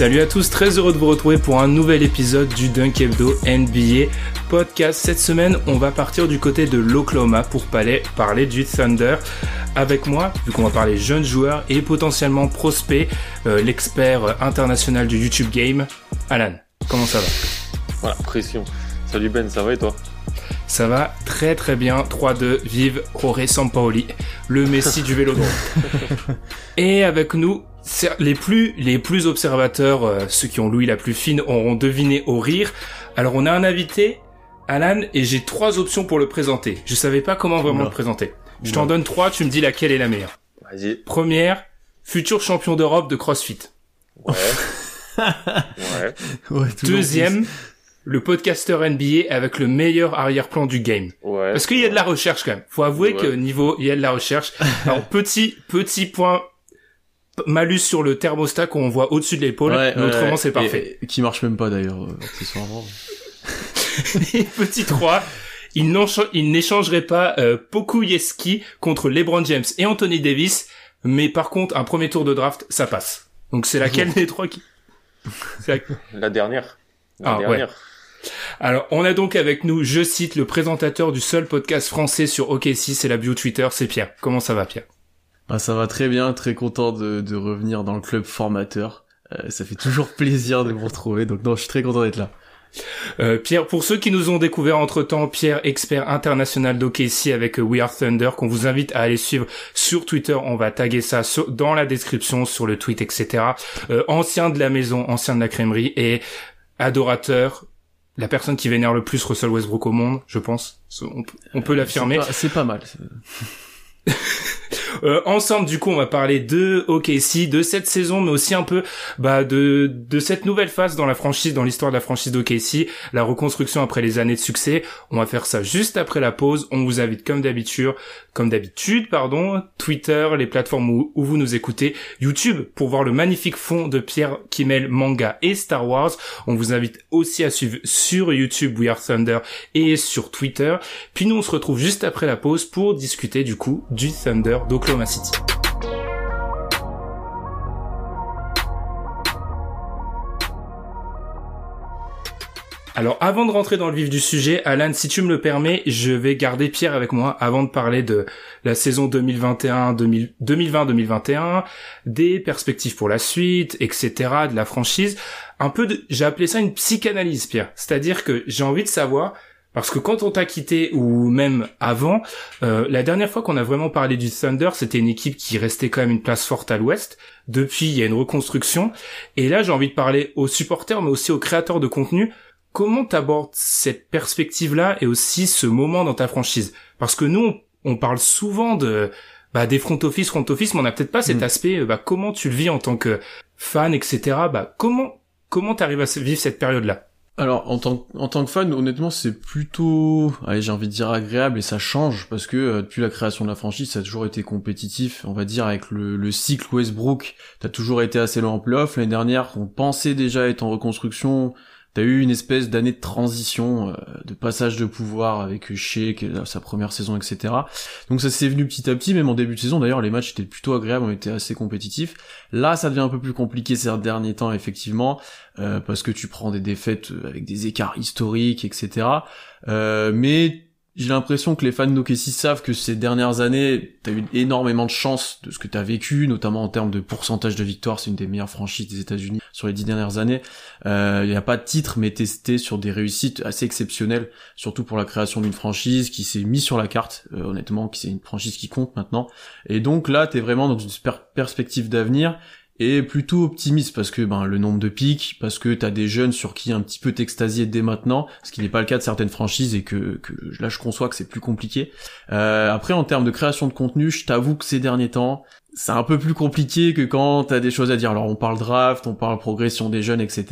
Salut à tous, très heureux de vous retrouver pour un nouvel épisode du Dunk Hebdo NBA podcast. Cette semaine, on va partir du côté de l'Oklahoma pour parler, parler du Thunder. Avec moi, vu qu'on va parler jeunes joueurs et potentiellement prospects, euh, l'expert international du YouTube Game, Alan. Comment ça va? Voilà, pression. Salut Ben, ça va et toi? Ça va très très bien. 3-2, vive Jorge Sampaoli, le Messi du vélodrome. Et avec nous, les plus, les plus observateurs, euh, ceux qui ont l'ouïe la plus fine, auront deviné au rire. Alors on a un invité, Alan, et j'ai trois options pour le présenter. Je savais pas comment vraiment Oula. le présenter. Je t'en donne trois, tu me dis laquelle est la meilleure. Vas-y. Première, futur champion d'Europe de CrossFit. Ouais. ouais. Deuxième, le podcaster NBA avec le meilleur arrière-plan du game. Ouais. Parce qu'il y a de la recherche quand même. Faut avouer Ouais. que niveau, il y a de la recherche. Alors petit, petit point malus sur le thermostat qu'on voit au-dessus de l'épaule. Ouais, mais ouais, autrement, ouais. c'est parfait. Et- qui marche même pas d'ailleurs, euh, accessoirement. Et petit 3, il n'échangerait pas euh, Pokuyeski contre LeBron James et Anthony Davis, mais par contre, un premier tour de draft, ça passe. Donc c'est laquelle des trois qui... C'est la- La dernière. La Ah, ouais. dernière. Alors, on a donc avec nous, je cite, le présentateur du seul podcast français sur OKC, c'est la bio Twitter, c'est Pierre. Comment ça va, Pierre? Bah, ça va très bien, très content de, de revenir dans le club formateur. Euh, ça fait toujours plaisir de vous retrouver, donc non, je suis très content d'être là. Euh, Pierre, pour ceux qui nous ont découvert entre-temps, Pierre, expert international d'OKC avec euh, We Are Thunder, qu'on vous invite à aller suivre sur Twitter. On va taguer ça sur- dans la description, sur le tweet, etc. Euh, ancien de la maison, ancien de la crèmerie et adorateur, la personne qui vénère le plus Russell Westbrook au monde, je pense. On, peut- on peut l'affirmer. C'est pas, c'est pas mal. Euh, ensemble, du coup, on va parler de OKC, de cette saison, mais aussi un peu bah, de de cette nouvelle phase dans la franchise, dans l'histoire de la franchise d'OKC, la reconstruction après les années de succès. On va faire ça juste après la pause. On vous invite comme d'habitude, comme d'habitude, pardon, Twitter, les plateformes où, où vous nous écoutez, YouTube pour voir le magnifique fond de Pierre qui mêle manga et Star Wars. On vous invite aussi à suivre sur YouTube We Are Thunder et sur Twitter. Puis nous, on se retrouve juste après la pause pour discuter du coup du Thunder Alors avant de rentrer dans le vif du sujet, Alan, si tu me le permets, je vais garder Pierre avec moi avant de parler de la saison 2021, 2000 2020-2021, des perspectives pour la suite, etc., de la franchise. Un peu j'ai appelé ça une psychanalyse, Pierre. C'est-à-dire que j'ai envie de savoir, parce que quand on t'a quitté, ou même avant, euh, la dernière fois qu'on a vraiment parlé du Thunder, c'était une équipe qui restait quand même une place forte à l'ouest. Depuis, il y a une reconstruction. Et là, j'ai envie de parler aux supporters, mais aussi aux créateurs de contenu. Comment t'abordes cette perspective-là et aussi ce moment dans ta franchise? Parce que nous, on, parle souvent de bah, des front office, front office, mais on n'a peut-être pas cet Mm. aspect. euh, Bah, comment tu le vis en tant que fan, etc. Bah, comment comment t'arrives à vivre cette période-là? Alors, en tant, en tant que fan, honnêtement, c'est plutôt, allez, j'ai envie de dire agréable et ça change parce que euh, depuis la création de la franchise, ça a toujours été compétitif. On va dire avec le, le cycle Westbrook, t'as toujours été assez loin en playoff. L'année dernière, on pensait déjà être en reconstruction. T'as eu une espèce d'année de transition, euh, de passage de pouvoir avec là, sa première saison, etc. Donc ça s'est venu petit à petit, même en début de saison. D'ailleurs, les matchs étaient plutôt agréables, on était assez compétitifs. Là, ça devient un peu plus compliqué ces derniers temps, effectivement, euh, parce que tu prends des défaites avec des écarts historiques, etc. Euh, mais j'ai l'impression que les fans d'OKC savent que ces dernières années, t'as eu énormément de chance de ce que t'as vécu, notamment en termes de pourcentage de victoires. C'est une des meilleures franchises des États-Unis sur les dix dernières années. Il euh, n'y a pas de titre, mais testé sur des réussites assez exceptionnelles, surtout pour la création d'une franchise qui s'est mise sur la carte, euh, honnêtement, qui c'est une franchise qui compte maintenant. Et donc là, t'es vraiment dans une perspective d'avenir et plutôt optimiste parce que ben le nombre de pics, parce que t'as des jeunes sur qui un petit peu t'extasier dès maintenant, ce qui n'est pas le cas de certaines franchises et que, que là je conçois que c'est plus compliqué. Euh, après en termes de création de contenu, je t'avoue que ces derniers temps, c'est un peu plus compliqué que quand t'as des choses à dire. Alors on parle draft, on parle progression des jeunes, etc.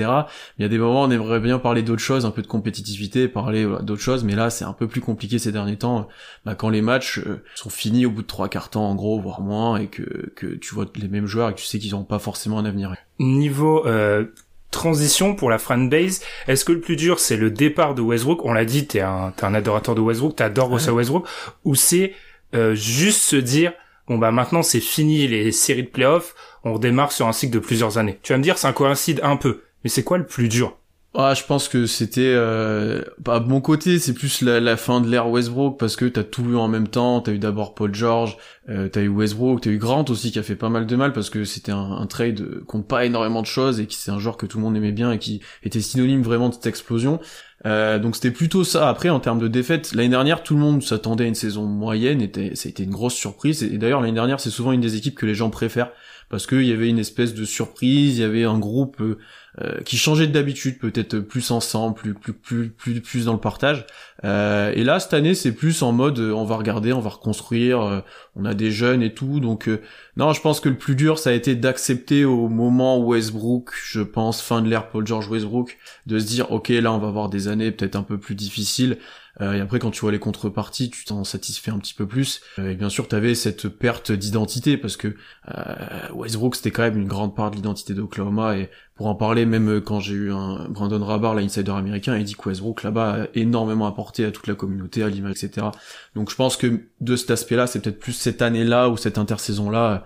Il y a des moments où on aimerait bien parler d'autres choses, un peu de compétitivité, parler d'autres choses, mais là c'est un peu plus compliqué ces derniers temps. Bah, quand les matchs euh, sont finis au bout de trois quarts temps en gros, voire moins, et que, que tu vois les mêmes joueurs et que tu sais qu'ils n'ont pas forcément un avenir. Niveau euh, transition pour la fanbase, est-ce que le plus dur c'est le départ de Westbrook? On l'a dit, t'es un, t'es un adorateur de Westbrook, t'adores Russell Westbrook, ou c'est euh, juste se dire bon bah maintenant c'est fini les séries de playoffs, on redémarre sur un cycle de plusieurs années. Tu vas me dire ça coïncide un peu, mais c'est quoi le plus dur? Ah, je pense que c'était euh, bah, mon côté, c'est plus la, fin de l'ère Westbrook parce que t'as tout eu en même temps. T'as eu d'abord Paul George, euh, t'as eu Westbrook, t'as eu Grant aussi qui a fait pas mal de mal parce que c'était un, un trade compte pas énormément de choses et qui c'est un joueur que tout le monde aimait bien et qui était synonyme vraiment de cette explosion. Euh, donc c'était plutôt ça. Après, en termes de défaite, l'année dernière, tout le monde s'attendait à une saison moyenne. Et ça a été une grosse surprise. Et d'ailleurs, l'année dernière, c'est souvent une des équipes que les gens préfèrent parce qu'il y avait une espèce de surprise, il y avait un groupe euh, euh, qui changeait d'habitude, peut-être plus ensemble, plus plus plus plus plus dans le partage. Euh, et là cette année c'est plus en mode on va regarder, on va reconstruire, on a des jeunes et tout. Donc non, je pense que le plus dur ça a été d'accepter au moment Westbrook, je pense fin de l'ère Paul George Westbrook, de se dire ok là on va avoir des années peut-être un peu plus difficiles. Euh, et après, quand tu vois les contreparties, tu t'en satisfais un petit peu plus. Euh, et bien sûr, tu avais cette perte d'identité parce que euh, Westbrook, c'était quand même une grande part de l'identité d'Oklahoma. Et pour en parler, même quand j'ai eu un Brandon Rabar, l'insider américain, il dit que Westbrook là-bas a énormément apporté à toute la communauté, à l'image, etc. Donc je pense que de cet aspect-là, c'est peut-être plus cette année-là ou cette intersaison-là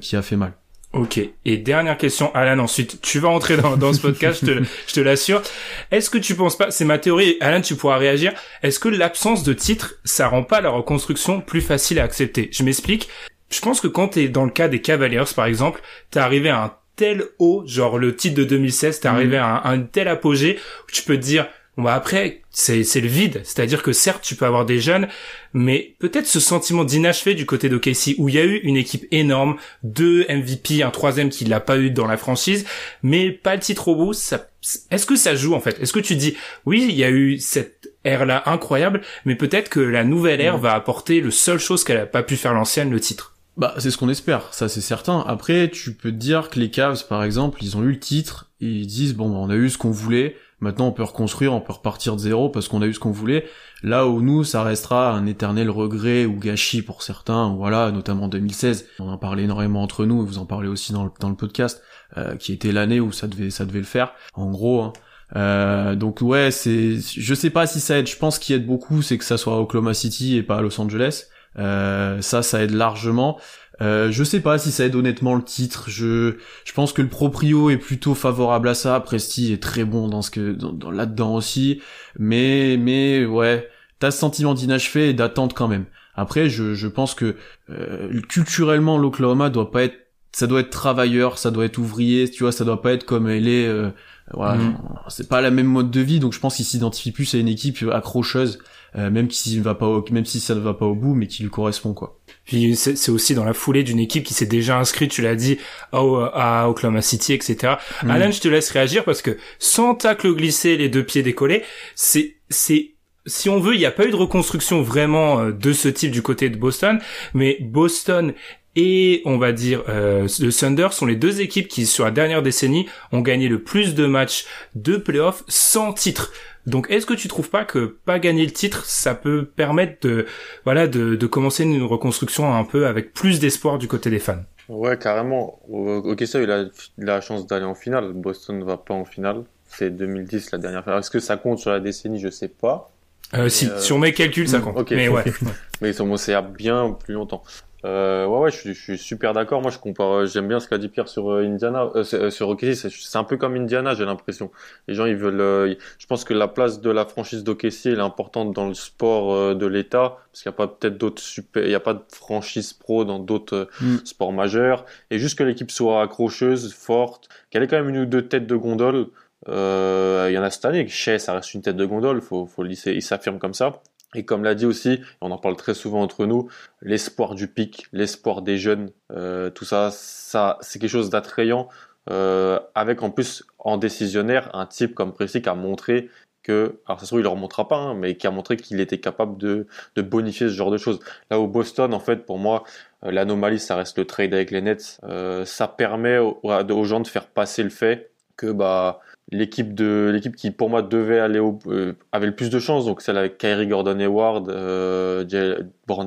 qui a fait mal. Ok. Et dernière question, Alan, ensuite, tu vas entrer dans, dans ce podcast, je te, je te l'assure. Est-ce que tu penses pas, c'est ma théorie, Alan, tu pourras réagir, est-ce que l'absence de titre, ça rend pas la reconstruction plus facile à accepter? Je m'explique. Je pense que quand t'es dans le cas des Cavaliers, par exemple, t'es arrivé à un tel haut, genre le titre de 2016, t'es arrivé mmh. à un, un tel apogée, où tu peux te dire, Bon bah après c'est c'est le vide, c'est-à-dire que certes tu peux avoir des jeunes, mais peut-être ce sentiment d'inachevé du côté de Casey où il y a eu une équipe énorme, deux MVP, un troisième qui l'a pas eu dans la franchise, mais pas le titre au bout. Ça, est-ce que ça joue en fait? Est-ce que tu dis oui il y a eu cette ère là incroyable, mais peut-être que la nouvelle ère va apporter le seule chose qu'elle a pas pu faire l'ancienne, le titre? Bah, c'est ce qu'on espère, ça c'est certain. Après, tu peux te dire que les Cavs, par exemple, ils ont eu le titre, et ils disent, bon, on a eu ce qu'on voulait, Maintenant, on peut reconstruire, on peut repartir de zéro parce qu'on a eu ce qu'on voulait. Là où nous, ça restera un éternel regret ou gâchis pour certains. Voilà, notamment en 2016. On en parlait énormément entre nous et vous en parlez aussi dans le, dans le podcast, euh, qui était l'année où ça devait, ça devait le faire. En gros. Hein. Euh, donc ouais, c'est, je sais pas si ça aide. Je pense qu'il aide beaucoup, c'est que ça soit à Oklahoma City et pas à Los Angeles. Euh, ça, ça aide largement. Euh, je sais pas si ça aide honnêtement le titre. Je, je pense que le proprio est plutôt favorable à ça. Presti est très bon dans ce que, dans, là-dedans aussi. Mais, mais ouais, t'as ce sentiment d'inachevé et d'attente quand même. Après, je, je pense que euh, culturellement, l'Oklahoma doit pas être, ça doit être travailleur, ça doit être ouvrier, tu vois, ça doit pas être comme elle est. Euh, voilà, mm. c'est pas la même mode de vie, donc je pense qu'il s'identifie plus à une équipe accrocheuse, euh, même si va pas, même si ça ne va pas au bout, mais qui lui correspond quoi. Puis c'est aussi dans la foulée d'une équipe qui s'est déjà inscrite, tu l'as dit, à, Oklahoma City, etc. Mm. Alan, je te laisse réagir parce que sans tacle glissé, les deux pieds décollés, c'est c'est si on veut, il n'y a pas eu de reconstruction vraiment euh, de ce type du côté de Boston, mais Boston et on va dire euh, le Thunder sont les deux équipes qui sur la dernière décennie ont gagné le plus de matchs de playoffs sans titre. Donc est-ce que tu trouves pas que pas gagner le titre, ça peut permettre de voilà de, de commencer une reconstruction un peu avec plus d'espoir du côté des fans? Ouais, carrément. Ok, ça, il a, la chance d'aller en finale. Boston ne va pas en finale. C'est 2010 la dernière fois. Est-ce que ça compte sur la décennie? Je sais pas. Euh, si, euh, sur mes calculs, ça hmm, compte. mais ouais. mais c'est à bien plus longtemps. Euh, ouais, ouais, je suis, je suis super d'accord. Moi, je compare, euh, j'aime bien ce qu'a dit Pierre sur euh, Indiana, euh, euh, sur OKC. C'est un peu comme Indiana, j'ai l'impression. Les gens, ils veulent. euh, je pense que la place de la franchise d'OKC, elle est importante dans le sport de l'État, parce qu'il n'y a pas peut-être d'autres super, il n'y a pas de franchise pro dans d'autres Mm. sports majeurs. Et juste que l'équipe soit accrocheuse, forte, qu'elle ait quand même une ou deux têtes de gondole. Euh, il y en a cette année. Shea, ça reste une tête de gondole. Faut, faut le lisser. Il s'affirme comme ça. Et comme l'a dit aussi, on en parle très souvent entre nous, l'espoir du pic, l'espoir des jeunes, euh, tout ça, ça c'est quelque chose d'attrayant. Euh, avec en plus en décisionnaire un type comme Presti qui a montré que, alors ça se trouve il leur montrera pas, hein, mais qui a montré qu'il était capable de, de bonifier ce genre de choses. Là où Boston, en fait, pour moi, euh, l'anomalie ça reste le trade avec les Nets. Euh, ça permet aux, aux gens de faire passer le fait que bah l'équipe de l'équipe qui pour moi devait aller au euh, avait le plus de chances donc celle avec Kyrie Gordon Hayward euh,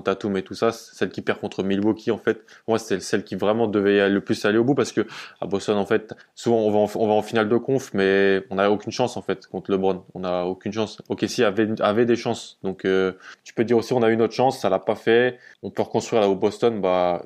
Tatum et tout ça celle qui perd contre Milwaukee en fait moi c'est celle qui vraiment devait le plus aller au bout parce que à Boston en fait souvent on va en, on va en finale de conf mais on n'a aucune chance en fait contre LeBron. On n'a aucune chance. Ok si avait avait des chances. Donc euh, tu peux dire aussi on a eu notre chance ça l'a pas fait. On peut reconstruire là au Boston bah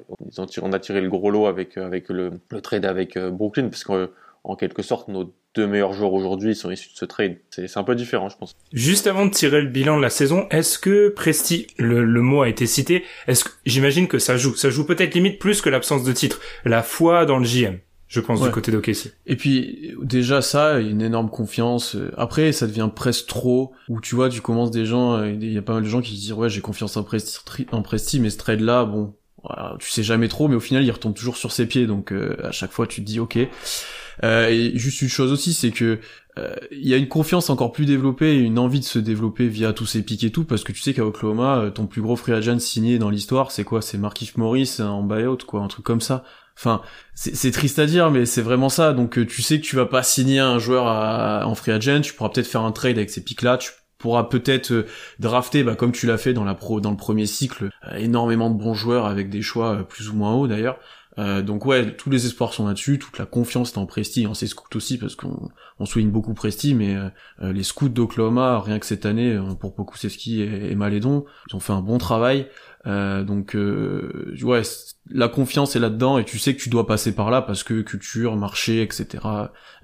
on a tiré le gros lot avec avec le, le trade avec euh, Brooklyn parce que en quelque sorte, nos deux meilleurs joueurs aujourd'hui sont issus de ce trade. C'est c'est un peu différent, je pense. Juste avant de tirer le bilan de la saison, est-ce que Presti, le, le mot a été cité, est-ce que j'imagine que ça joue, ça joue peut-être limite plus que l'absence de titre, la foi dans le JM, je pense Ouais. du côté d'OKC. Et puis déjà ça, une énorme confiance. Après, ça devient presque trop. Où tu vois, tu commences des gens, euh, il y a pas mal de gens qui disent ouais, j'ai confiance en Presti, en Presti, mais ce trade là, bon, voilà, tu sais jamais trop, mais au final, il retombe toujours sur ses pieds. Donc euh, à chaque fois, tu te dis ok. Euh, et juste une chose aussi, c'est que euh, il y a une confiance encore plus développée et une envie de se développer via tous ces pics et tout, parce que tu sais qu'à Oklahoma, euh, ton plus gros free agent signé dans l'histoire, c'est quoi? C'est Markif Morris en buyout, quoi, un truc comme ça. Enfin, c'est triste à dire, mais c'est vraiment ça. Donc tu sais que tu vas pas signer un joueur à- en free agent, tu pourras peut-être faire un trade avec ces pics-là, tu pourras peut-être drafter, bah, comme tu l'as fait dans la pro, dans le premier cycle, énormément de bons joueurs avec des choix plus ou moins hauts d'ailleurs. Euh, donc ouais, tous les espoirs sont là-dessus, toute la confiance est en Presti, en ses scouts aussi, parce qu'on on souligne beaucoup Presti, mais euh, euh, les scouts d'Oklahoma, rien que cette année, euh, pour Pokusevski et, et Malédon, ils ont fait un bon travail. Euh, donc euh, ouais, la confiance est là-dedans et tu sais que tu dois passer par là parce que culture, marché, etc.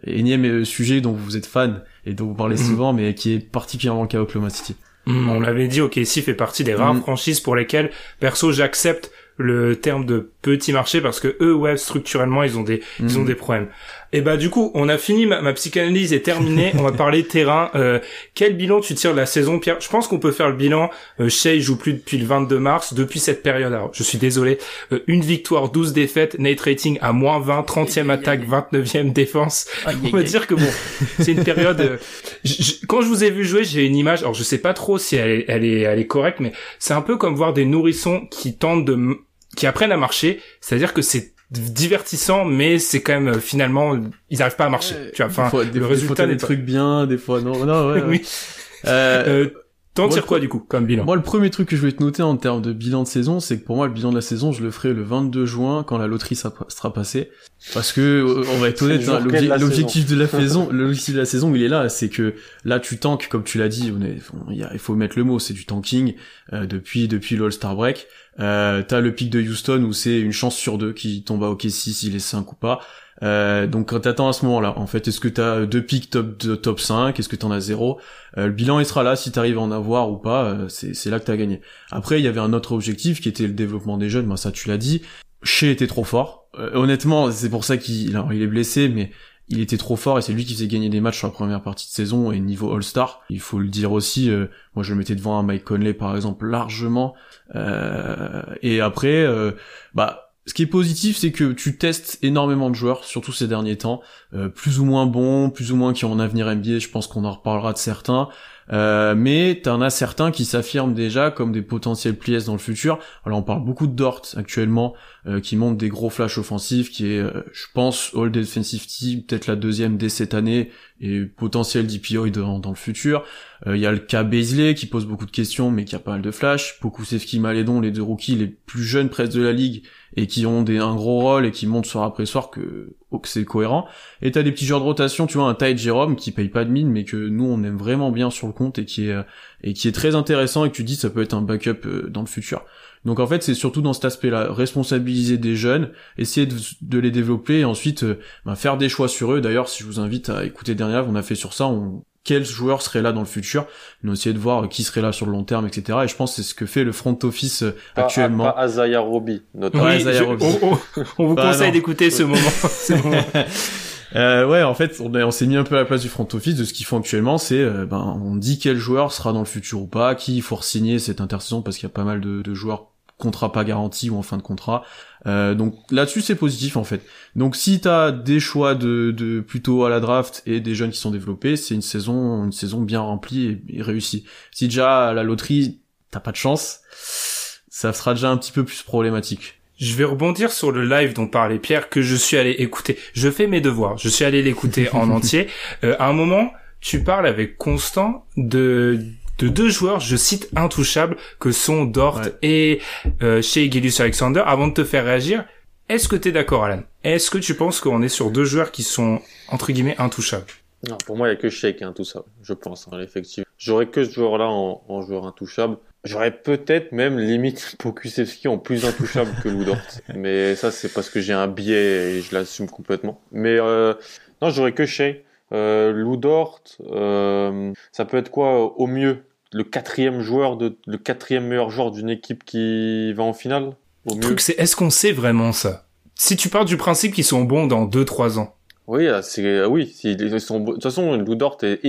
Énième sujet dont vous êtes fan et dont vous parlez Mhm. souvent, mais qui est particulièrement le cas à Oklahoma City. Hmm, on l'avait dit, OKC fait partie des rares Mm. franchises pour lesquelles, perso, j'accepte le terme de petit marché parce que eux, ouais, structurellement, ils ont des, ils ont Mhm. des problèmes. Et bah du coup, on a fini, ma, ma psychanalyse est terminée, on va parler terrain. Euh, quel bilan tu tires de la saison, Pierre? Je pense qu'on peut faire le bilan. Euh, Shea joue plus depuis le 22 mars, depuis cette période. Alors, je suis désolé. Euh, une victoire, 12 défaites, Nate rating à moins 20, 30e attaque, 29e défense. On va dire que bon, c'est une période. euh, quand je vous ai vu jouer, j'ai une image. Alors, je sais pas trop si elle est, elle est, elle est correcte, mais c'est un peu comme voir des nourrissons qui tentent de, qui apprennent à marcher. C'est-à-dire que c'est divertissant, mais c'est quand même euh, finalement, ils arrivent pas à marcher. tu vois, enfin, des fois, des, le fois, résultat des pas- trucs bien, des fois non. Non, ouais, ouais. oui. Euh, Euh, T'en tires quoi du coup comme bilan? Moi, le premier truc que je vais te noter en termes de bilan de saison, c'est que pour moi, le bilan de la saison, je le ferai le 22 juin quand la loterie sera passée. Parce que, euh, on va être honnête, hein, l'objectif de la saison, l'objectif de la saison, il est là, c'est que là, tu tankes, comme tu l'as dit, on est, on- il faut mettre le mot, c'est du tanking euh, depuis depuis l'All-Star break. Euh, T'as le pic de Houston où c'est une chance sur deux qui tombe à OKC s'il est 5 ou pas. Euh, donc t'attends à ce moment-là, en fait, est-ce que t'as deux pics top top 5, est-ce que t'en as zéro? Euh, Le bilan il sera là, si t'arrives à en avoir ou pas, c'est là que t'as gagné. Après, il y avait un autre objectif qui était le développement des jeunes, moi ça tu l'as dit. Shea était trop fort. Honnêtement, c'est pour ça qu'il est blessé, mais il était trop fort et c'est lui qui faisait gagner des matchs sur la première partie de saison et niveau All-Star. Il faut le dire aussi, euh, moi je le mettais devant un Mike Conley par exemple largement. Euh, et après, euh, bah ce qui est positif, c'est que tu testes énormément de joueurs, surtout ces derniers temps, plus ou moins bons, plus ou moins qui ont un avenir NBA. Je pense qu'on en reparlera de certains. Euh, mais t'en as certains qui s'affirment déjà comme des potentiels pliés dans le futur. Alors on parle beaucoup de Dort actuellement, euh, qui montre des gros flashs offensifs, qui est, euh, je pense, All Defensive Team, peut-être la deuxième dès cette année, et potentiel DPO dans, dans le futur. Euh, Il y a le cas Beasley qui pose beaucoup de questions, mais qui a pas mal de flash. Pokusevski, Malédon, les deux rookies les plus jeunes presque de la ligue, et qui ont des, un gros rôle et qui montent soir après soir que, oh, que c'est cohérent. Et t'as des petits joueurs de rotation, tu vois, un Ty Jerome qui paye pas de mine, mais que nous on aime vraiment bien sur le compte et qui est, euh, et qui est très intéressant et que tu dis ça peut être un backup euh, dans le futur. Donc en fait, c'est surtout dans cet aspect-là, responsabiliser des jeunes, essayer de, les développer et ensuite euh, ben, faire des choix sur eux. D'ailleurs, si je vous invite à écouter dernière, on a fait sur ça, on, quels joueurs seraient là dans le futur, on a essayé de voir qui serait là sur le long terme, etc. Et je pense que c'est ce que fait le front office euh, actuellement. Pas Azaya Roby, notamment. Oui, On, vous bah, conseille d'écouter ce moment. ce moment. Euh, ouais, en fait, on, on s'est mis un peu à la place du front office de ce qu'ils font actuellement. C'est, euh, ben, on dit quel joueur sera dans le futur ou pas, qui il faut signer cette intersaison parce qu'il y a pas mal de, de joueurs contrat pas garanti ou en fin de contrat. Euh, donc là-dessus c'est positif en fait. Donc si t'as des choix de, de plutôt à la draft et des jeunes qui sont développés, c'est une saison une saison bien remplie et, réussie. Si déjà à la loterie t'as pas de chance, ça sera déjà un petit peu plus problématique. Je vais rebondir sur le live dont parlait Pierre que je suis allé écouter. Je fais mes devoirs. Je suis allé l'écouter en entier. Euh, à un moment, tu parles avec Constant de de deux joueurs, je cite intouchables, que sont Dort et euh, chez Gillius Alexander. Avant de te faire réagir, est-ce que tu es d'accord, Alan? Est-ce que tu penses qu'on est sur deux joueurs qui sont entre guillemets intouchables? Non, pour moi, il y a que Shea qui est intouchable, je pense, hein, effectivement. J'aurais que ce joueur-là en, en, joueur intouchable. J'aurais peut-être même limite Pokusevski en plus intouchable que Ludort. Mais ça, c'est parce que j'ai un biais et je l'assume complètement. Mais euh, non, j'aurais que Shea. Euh, Ludort, euh, ça peut être quoi au mieux le quatrième joueur de le quatrième meilleur joueur d'une équipe qui va en finale? Au le truc c'est est-ce qu'on sait vraiment ça? Si tu pars du principe qu'ils sont bons dans 2-3 ans. Oui, ah, c'est ah oui. Ils sont, de toute façon, Ludort est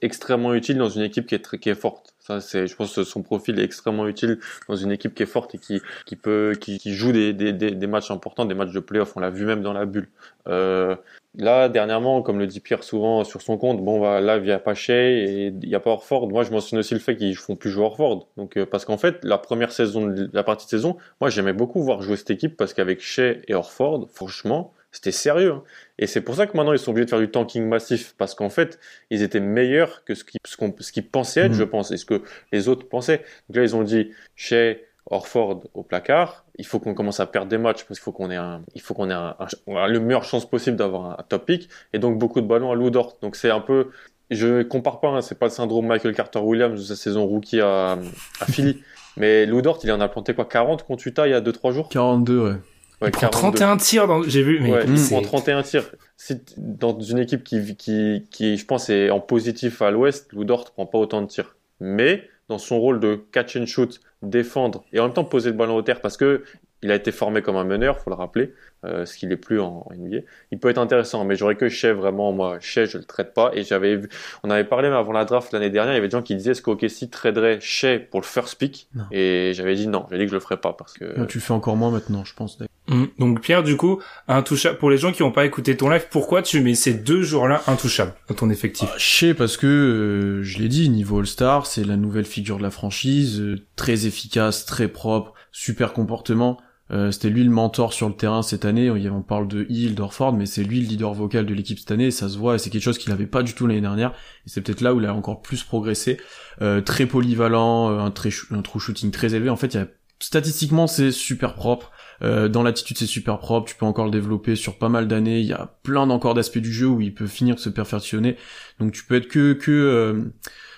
extrêmement utile dans une équipe qui est très, qui est forte. Ça, c'est, je pense que son profil est extrêmement utile dans une équipe qui est forte et qui, qui peut, qui, qui joue des, des, des, matchs importants, des matchs de playoff. On l'a vu même dans la bulle. Euh, Là, dernièrement, comme le dit Pierre souvent sur son compte, bon, bah, là, il n'y a pas Shea et il n'y a pas Orford. Moi, je mentionne aussi le fait qu'ils font plus jouer Orford. Donc, euh, parce qu'en fait, la première saison, la partie de saison, moi, j'aimais beaucoup voir jouer cette équipe parce qu'avec Shea et Orford, franchement, c'était sérieux. Hein. Et c'est pour ça que maintenant, ils sont obligés de faire du tanking massif parce qu'en fait, ils étaient meilleurs que ce qu'ils ce pensaient être, mmh. je pense, et ce que les autres pensaient. Donc là, ils ont dit Shea, Orford au placard. Il faut qu'on commence à perdre des matchs parce qu'il faut qu'on ait un, il faut qu'on ait un, le meilleure chance possible d'avoir un, top pick et donc beaucoup de ballons à Ludort. Donc c'est un peu, je compare pas, hein, c'est pas le syndrome Michael Carter Williams de sa saison rookie à, à Philly, mais Ludort il en a planté quoi 40 contre Utah il y a 2-3 jours? 42 ouais. Ouais, il prend 31 tirs dans... j'ai vu mais ouais, il prend 31 tirs. C'est dans une équipe qui, qui, qui, je pense, est en positif à l'ouest, Ludort prend pas autant de tirs. Mais, dans son rôle de catch and shoot, défendre et en même temps poser le ballon au terre parce que il a été formé comme un meneur, faut le rappeler, euh, ce qu'il est plus en, NBA. Il peut être intéressant, mais j'aurais que Shea vraiment, moi, Shea, je le traite pas. Et j'avais vu, on avait parlé avant la draft l'année dernière, il y avait des gens qui disaient est-ce qu'OKC traderait Shea pour le first pick? Et j'avais dit non, j'ai dit que je le ferais pas parce que. tu fais encore moins maintenant, je pense. Hum, donc Pierre, du coup, intouchable. Pour les gens qui n'ont pas écouté ton live, pourquoi tu mets ces deux jours-là intouchables dans ton effectif? Ah, Shea parce que euh, je l'ai dit, niveau All-Star, c'est la nouvelle figure de la franchise, euh, très efficace, très propre, super comportement. Euh, c'était lui le mentor sur le terrain cette année. On parle de Hill, d'Orford, mais c'est lui le leader vocal de l'équipe cette année. ça se voit, et c'est quelque chose qu'il n'avait pas du tout l'année dernière. Et c'est peut-être là où il a encore plus progressé. Euh, très polyvalent, euh, un, très, un true shooting très élevé. En fait, y a, statistiquement, c'est super propre. dans l'attitude, c'est super propre. Tu peux encore le développer sur pas mal d'années. Il y a plein d'encore d'aspects du jeu où il peut finir de se perfectionner. Donc tu peux être que que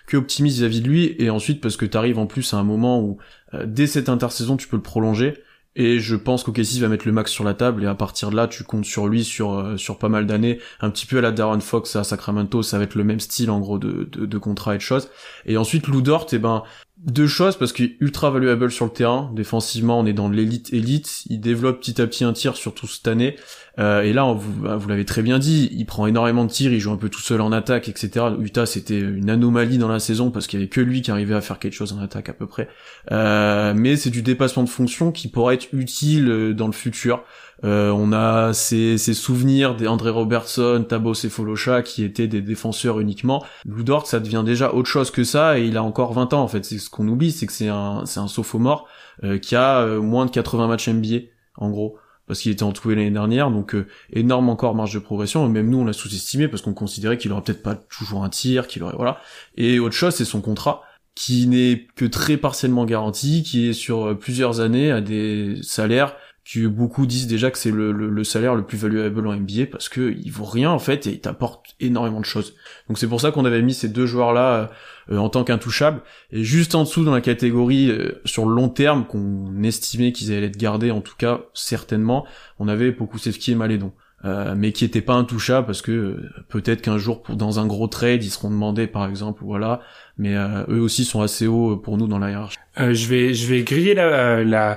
que optimiste vis-à-vis de lui. Et ensuite, parce que tu arrives en plus à un moment où dès cette intersaison, tu peux le prolonger et je pense qu'OKC va mettre le max sur la table et à partir de là, tu comptes sur lui sur euh, sur pas mal d'années, un petit peu à la Darren Fox à Sacramento, ça va être le même style en gros de de, de contrat et de choses. Et ensuite Lou Dort, eh ben deux choses parce qu'il est ultra valuable sur le terrain. Défensivement, on est dans l'élite élite. Il développe petit à petit un tir, surtout cette année. Euh, et là, vous, bah, vous l'avez très bien dit, il prend énormément de tirs, il joue un peu tout seul en attaque, etc. Utah, c'était une anomalie dans la saison parce qu'il y avait que lui qui arrivait à faire quelque chose en attaque à peu près. Euh, mais c'est du dépassement de fonction qui pourrait être utile euh, dans le futur. Euh, on a ces, ces souvenirs d'André Robertson, Tabos et Folosha qui étaient des défenseurs uniquement. Ludort, ça devient déjà autre chose que ça et il a encore 20 ans en fait. C'est ce qu'on oublie, c'est que c'est un, c'est un sophomore euh, qui a euh, moins de 80 matchs NBA en gros parce qu'il était entouré l'année dernière, donc énorme encore marge de progression. même nous, on l'a sous-estimé parce qu'on considérait qu'il aurait peut-être pas toujours un tir, qu'il aurait voilà. Et autre chose, c'est son contrat qui n'est que très partiellement garanti, qui est sur plusieurs années à des salaires beaucoup disent déjà que c'est le, salaire le plus valuable en NBA parce que il vaut rien en fait et il t'apporte énormément de choses. Donc c'est pour ça qu'on avait mis ces deux joueurs là euh, en tant qu'intouchables et juste en dessous dans la catégorie euh, sur le long terme qu'on estimait qu'ils allaient être gardés en tout cas certainement, on avait Pokusevski et Malédon. Euh, mais qui étaient pas intouchables parce que euh, peut-être qu'un jour dans un gros trade ils seront demandés par exemple voilà mais eux aussi sont assez hauts pour nous dans la hiérarchie. je vais je vais griller la, la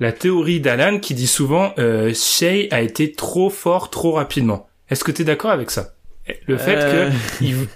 la théorie d'Alan qui dit souvent euh, Shea a été trop fort trop rapidement. Est-ce que tu es d'accord avec ça? Le fait que euh.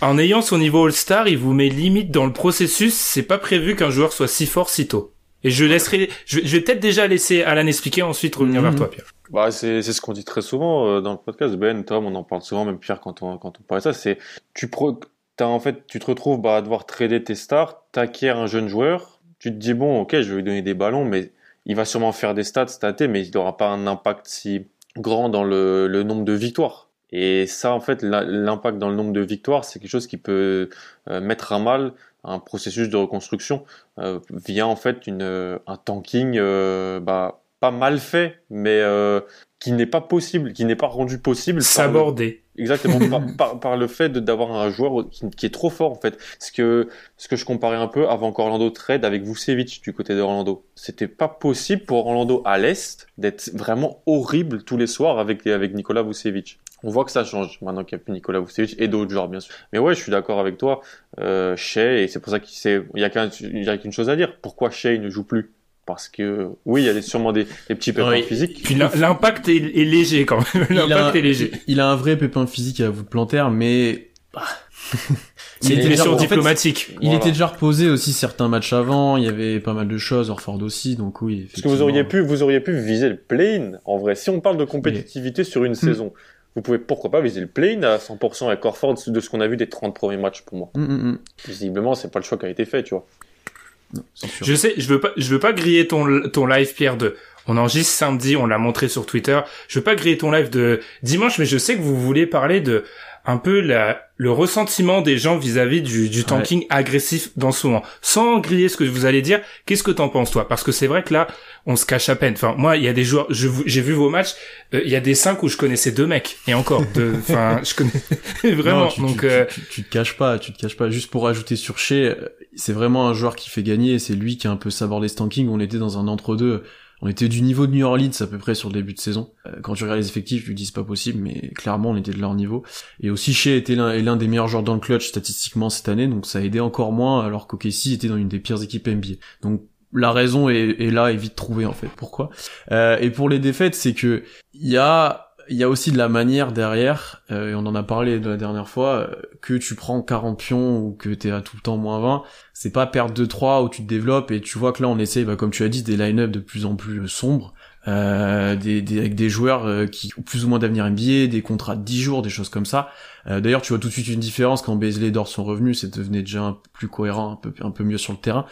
en ayant son niveau All-Star, il vous met limite dans le processus, c'est pas prévu qu'un joueur soit si fort si tôt. Et je laisserai je, vais peut-être déjà laisser Alan expliquer ensuite revenir vers mhm. toi Pierre. Bah c'est c'est ce qu'on dit très souvent euh, dans le podcast Ben Tom on en parle souvent même Pierre quand on quand on parle de ça c'est tu pro en fait tu te retrouves bah, à devoir trader tes stars, t'acquiers un jeune joueur tu te dis bon, ok, je vais lui donner des ballons, mais il va sûrement faire des stats statés, mais il n'aura pas un impact si grand dans le, nombre de victoires. Et ça, en fait, l'impact dans le nombre de victoires, c'est quelque chose qui peut euh, mettre à mal un processus de reconstruction euh, via en fait une, un tanking euh, bah, pas mal fait, mais qui n'est pas possible, qui n'est pas rendu possible. S'aborder. Exactement, par, par, le fait d'avoir un joueur qui, est trop fort en fait. Ce que, ce que je comparais un peu avant qu'Orlando trade avec Vucevic du côté d'Orlando. C'était pas possible pour Orlando à l'Est d'être vraiment horrible tous les soirs avec, avec Nicolas Vucevic. On voit que ça change maintenant qu'il n'y a plus Nicolas Vucevic et d'autres joueurs bien sûr. Mais ouais, je suis d'accord avec toi, euh, Shea, et c'est pour ça qu'il y a qu'une chose à dire. Pourquoi Shea ne joue plus? Parce que oui, il y a sûrement des, petits pépins physiques. Puis l'impact est, léger quand même. L'impact est léger. Il a un vrai pépin physique à vous de plantaire, mais bah. il était déjà diplomatique. il était déjà reposé aussi certains matchs avant. Il y avait pas mal de choses, Orford aussi, donc oui. Parce que vous auriez pu, vous auriez pu viser le play-in. En vrai, si on parle de compétitivité sur une hmm. saison, vous pouvez pourquoi pas viser le play-in à 100% avec Orford de ce qu'on a vu des 30 premiers matchs pour moi. Hmm, hmm, Visiblement, c'est pas le choix qui a été fait, tu vois. Je sais, je veux pas, je veux pas griller ton ton live Pierre de. On enregistre samedi, on l'a montré sur Twitter. Je veux pas griller ton live de dimanche, mais je sais que vous voulez parler de un peu la, le ressentiment des gens vis-à-vis du, du tanking agressif dans ce moment. Sans griller ce que vous allez dire, qu'est-ce que t'en penses toi? Parce que c'est vrai que là, on se cache à peine. Enfin, moi, il y a des joueurs, j'ai vu vos matchs, euh, il y a des cinq où je connaissais deux mecs, et encore, deux, enfin, je connais vraiment. tu, donc, euh, tu, te caches pas, tu te caches pas. Juste pour ajouter sur Shea, c'est vraiment un joueur qui fait gagner, c'est lui qui a un peu sabordé ce tanking. On était dans un entre-deux on était du niveau de New Orleans à peu près sur le début de saison. Euh, quand tu regardes les effectifs, tu dis c'est pas possible, mais clairement on était de leur niveau. Et aussi Shea était l'un des meilleurs joueurs dans le clutch statistiquement cette année, donc ça a aidé encore moins, alors qu'OKC était dans une des pires équipes NBA. Donc la raison est, là est vite trouvée en fait. Pourquoi? Euh, Et pour les défaites, c'est que il y a il y a aussi de la manière derrière, euh, et on en a parlé de la dernière fois, euh, que tu prends 40 pions ou que t'es à tout le temps moins 20, c'est pas perdre 2-3 où tu te développes et tu vois que là on essaye, bah, comme tu as dit, des line-up de plus en plus sombres, euh, des, avec des joueurs qui ont plus ou moins d'avenir NBA, des contrats de 10 jours, des choses comme ça. D'ailleurs, tu vois tout de suite une différence quand Beasley et Dort sont revenus, c'est devenu déjà un plus cohérent, un peu, un peu mieux sur le terrain.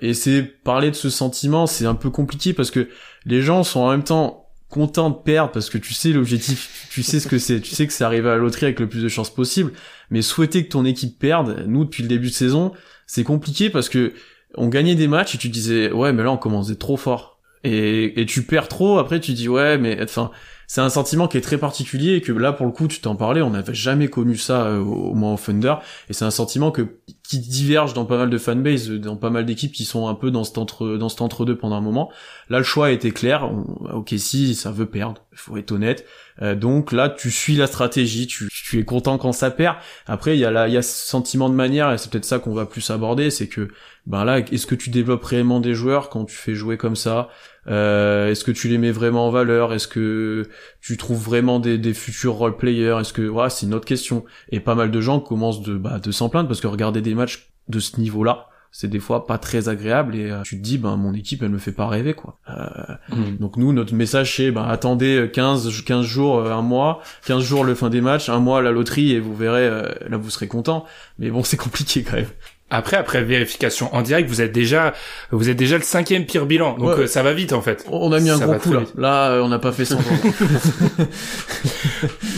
et c'est parler de ce sentiment, c'est un peu compliqué parce que les gens sont en même temps content de perdre parce que tu sais l'objectif, tu sais ce que c'est, tu sais que c'est arrivé à la loterie avec le plus de chances possible, mais souhaiter que ton équipe perde, nous depuis le début de saison, c'est compliqué parce que on gagnait des matchs et tu disais ouais mais là on commençait trop fort. Et, et tu perds trop après tu dis ouais mais enfin c'est un sentiment qui est très particulier et que là pour le coup tu t'en parlais on n'avait jamais connu ça euh, au, moins au Thunder. Et c'est un sentiment que qui diverge dans pas mal de fanbase dans pas mal d'équipes qui sont un peu dans cet entre dans cet entre deux pendant un moment. Là le choix était clair. Ok si ça veut perdre faut être honnête. Euh, donc là tu suis la stratégie tu, tu es content quand ça perd. Après il y a là il y a ce sentiment de manière et c'est peut-être ça qu'on va plus aborder c'est que ben là est-ce que tu développes réellement des joueurs quand tu fais jouer comme ça? Euh, est-ce que tu les mets vraiment en valeur? Est-ce que tu trouves vraiment des, des futurs role players Est-ce que voilà, c'est une autre question. Et pas mal de gens commencent de bah, de s'en plaindre parce que regarder des matchs de ce niveau-là, c'est des fois pas très agréable et euh, tu te dis ben mon équipe elle me fait pas rêver quoi. Euh, mm. Donc nous notre message c'est ben attendez 15 15 jours un mois, 15 jours le fin des matchs, un mois la loterie et vous verrez là vous serez content. Mais bon c'est compliqué quand même. Après, après vérification en direct, vous êtes déjà, vous êtes déjà le cinquième pire bilan. Donc euh, ça va vite en fait. On a mis un gros coup là. Là, euh, on n'a pas fait ça.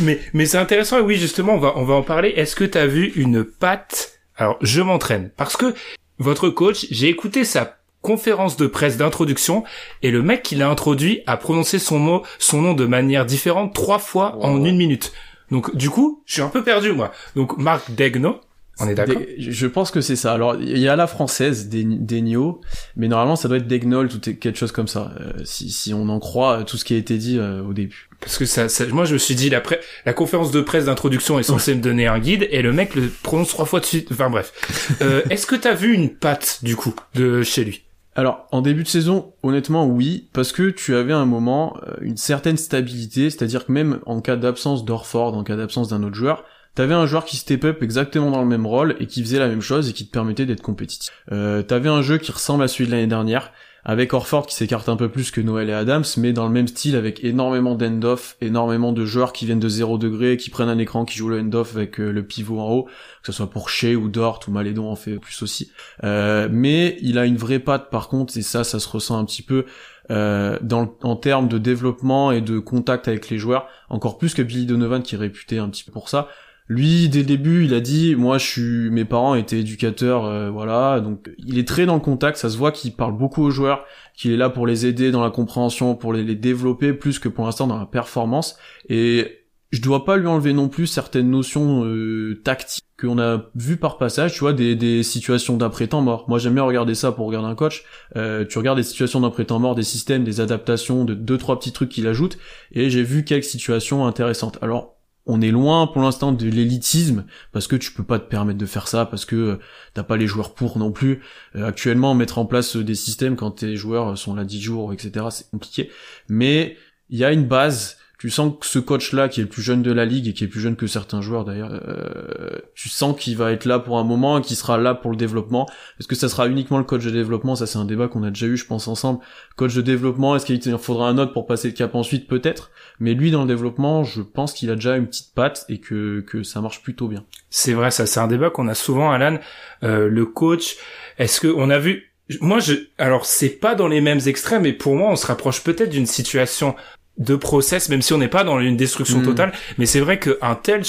mais mais c'est intéressant. Et oui, justement, on va on va en parler. Est-ce que t'as vu une patte? Alors, je m'entraîne parce que votre coach, j'ai écouté sa conférence de presse d'introduction et le mec qui l'a introduit a prononcé son mot, son nom de manière différente trois fois en une minute. Donc du coup, je suis un peu perdu moi. Donc Marc Degno, on est d'accord? Je pense que c'est ça. Alors, il y a la française, des Degno, mais normalement, ça doit être Degnol ou t- quelque chose comme ça, euh, si, si on en croit tout ce qui a été dit euh, au début. Parce que ça, ça- moi je me suis dit la, pré- la conférence de presse d'introduction est censée me donner un guide et le mec le prononce trois fois de suite. Enfin bref. Euh, Est-ce que t'as vu une patte du coup de chez lui? Alors, en début de saison, honnêtement, oui, parce que tu avais un moment euh, une certaine stabilité, c'est-à-dire que même en cas d'absence d'Orford, en cas d'absence d'un autre joueur, t'avais un joueur qui step up exactement dans le même rôle et qui faisait la même chose et qui te permettait d'être compétitif. Euh, t'avais un jeu qui ressemble à celui de l'année dernière, avec Orford qui s'écarte un peu plus que Noël et Adams, mais dans le même style avec énormément d'end-off, énormément de joueurs qui viennent de 0 degré, qui prennent un écran, qui jouent le end-off avec euh, le pivot en haut, que ce soit pour Shea ou Dort ou Malédon en fait plus aussi. Euh, mais il a une vraie patte par contre, et ça, ça se ressent un petit peu euh, dans en termes de développement et de contact avec les joueurs, encore plus que Billy Donovan qui est réputé un petit peu pour ça. Lui, dès le début, il a dit, moi, je suis, mes parents étaient éducateurs, euh, voilà, donc il est très dans le contact. Ça se voit qu'il parle beaucoup aux joueurs, qu'il est là pour les aider dans la compréhension, pour les, développer, plus que pour l'instant dans la performance. Et je dois pas lui enlever non plus certaines notions euh, tactiques qu'on a vu par passage, tu vois, des, des situations d'après-temps mort. Moi, j'aime bien regarder ça pour regarder un coach. Euh, tu regardes des situations d'après-temps mort, des systèmes, des adaptations, de deux trois petits trucs qu'il ajoute, et j'ai vu quelques situations intéressantes. Alors, on est loin pour l'instant de l'élitisme parce que tu peux pas te permettre de faire ça parce que euh, t'as pas les joueurs pour non plus. Euh, actuellement, mettre en place euh, des systèmes quand tes joueurs sont là 10 jours, etc., c'est compliqué. Mais il y a une base. Tu sens que ce coach-là, qui est le plus jeune de la ligue et qui est plus jeune que certains joueurs d'ailleurs, euh, tu sens qu'il va être là pour un moment et qu'il sera là pour le développement. Est-ce que ça sera uniquement le coach de développement? Ça, c'est un débat qu'on a déjà eu, je pense, ensemble. Coach de développement, est-ce qu'il faudra un autre pour passer le cap ensuite? Peut-être. Mais lui, dans le développement, je pense qu'il a déjà une petite patte et que, que ça marche plutôt bien. C'est vrai, ça c'est un débat qu'on a souvent, Alan. Euh, le coach, est-ce que on a vu Moi, je, alors c'est pas dans les mêmes extrêmes, mais pour moi, on se rapproche peut-être d'une situation de process, même si on n'est pas dans une destruction Mm. totale. Mais c'est vrai qu'un tel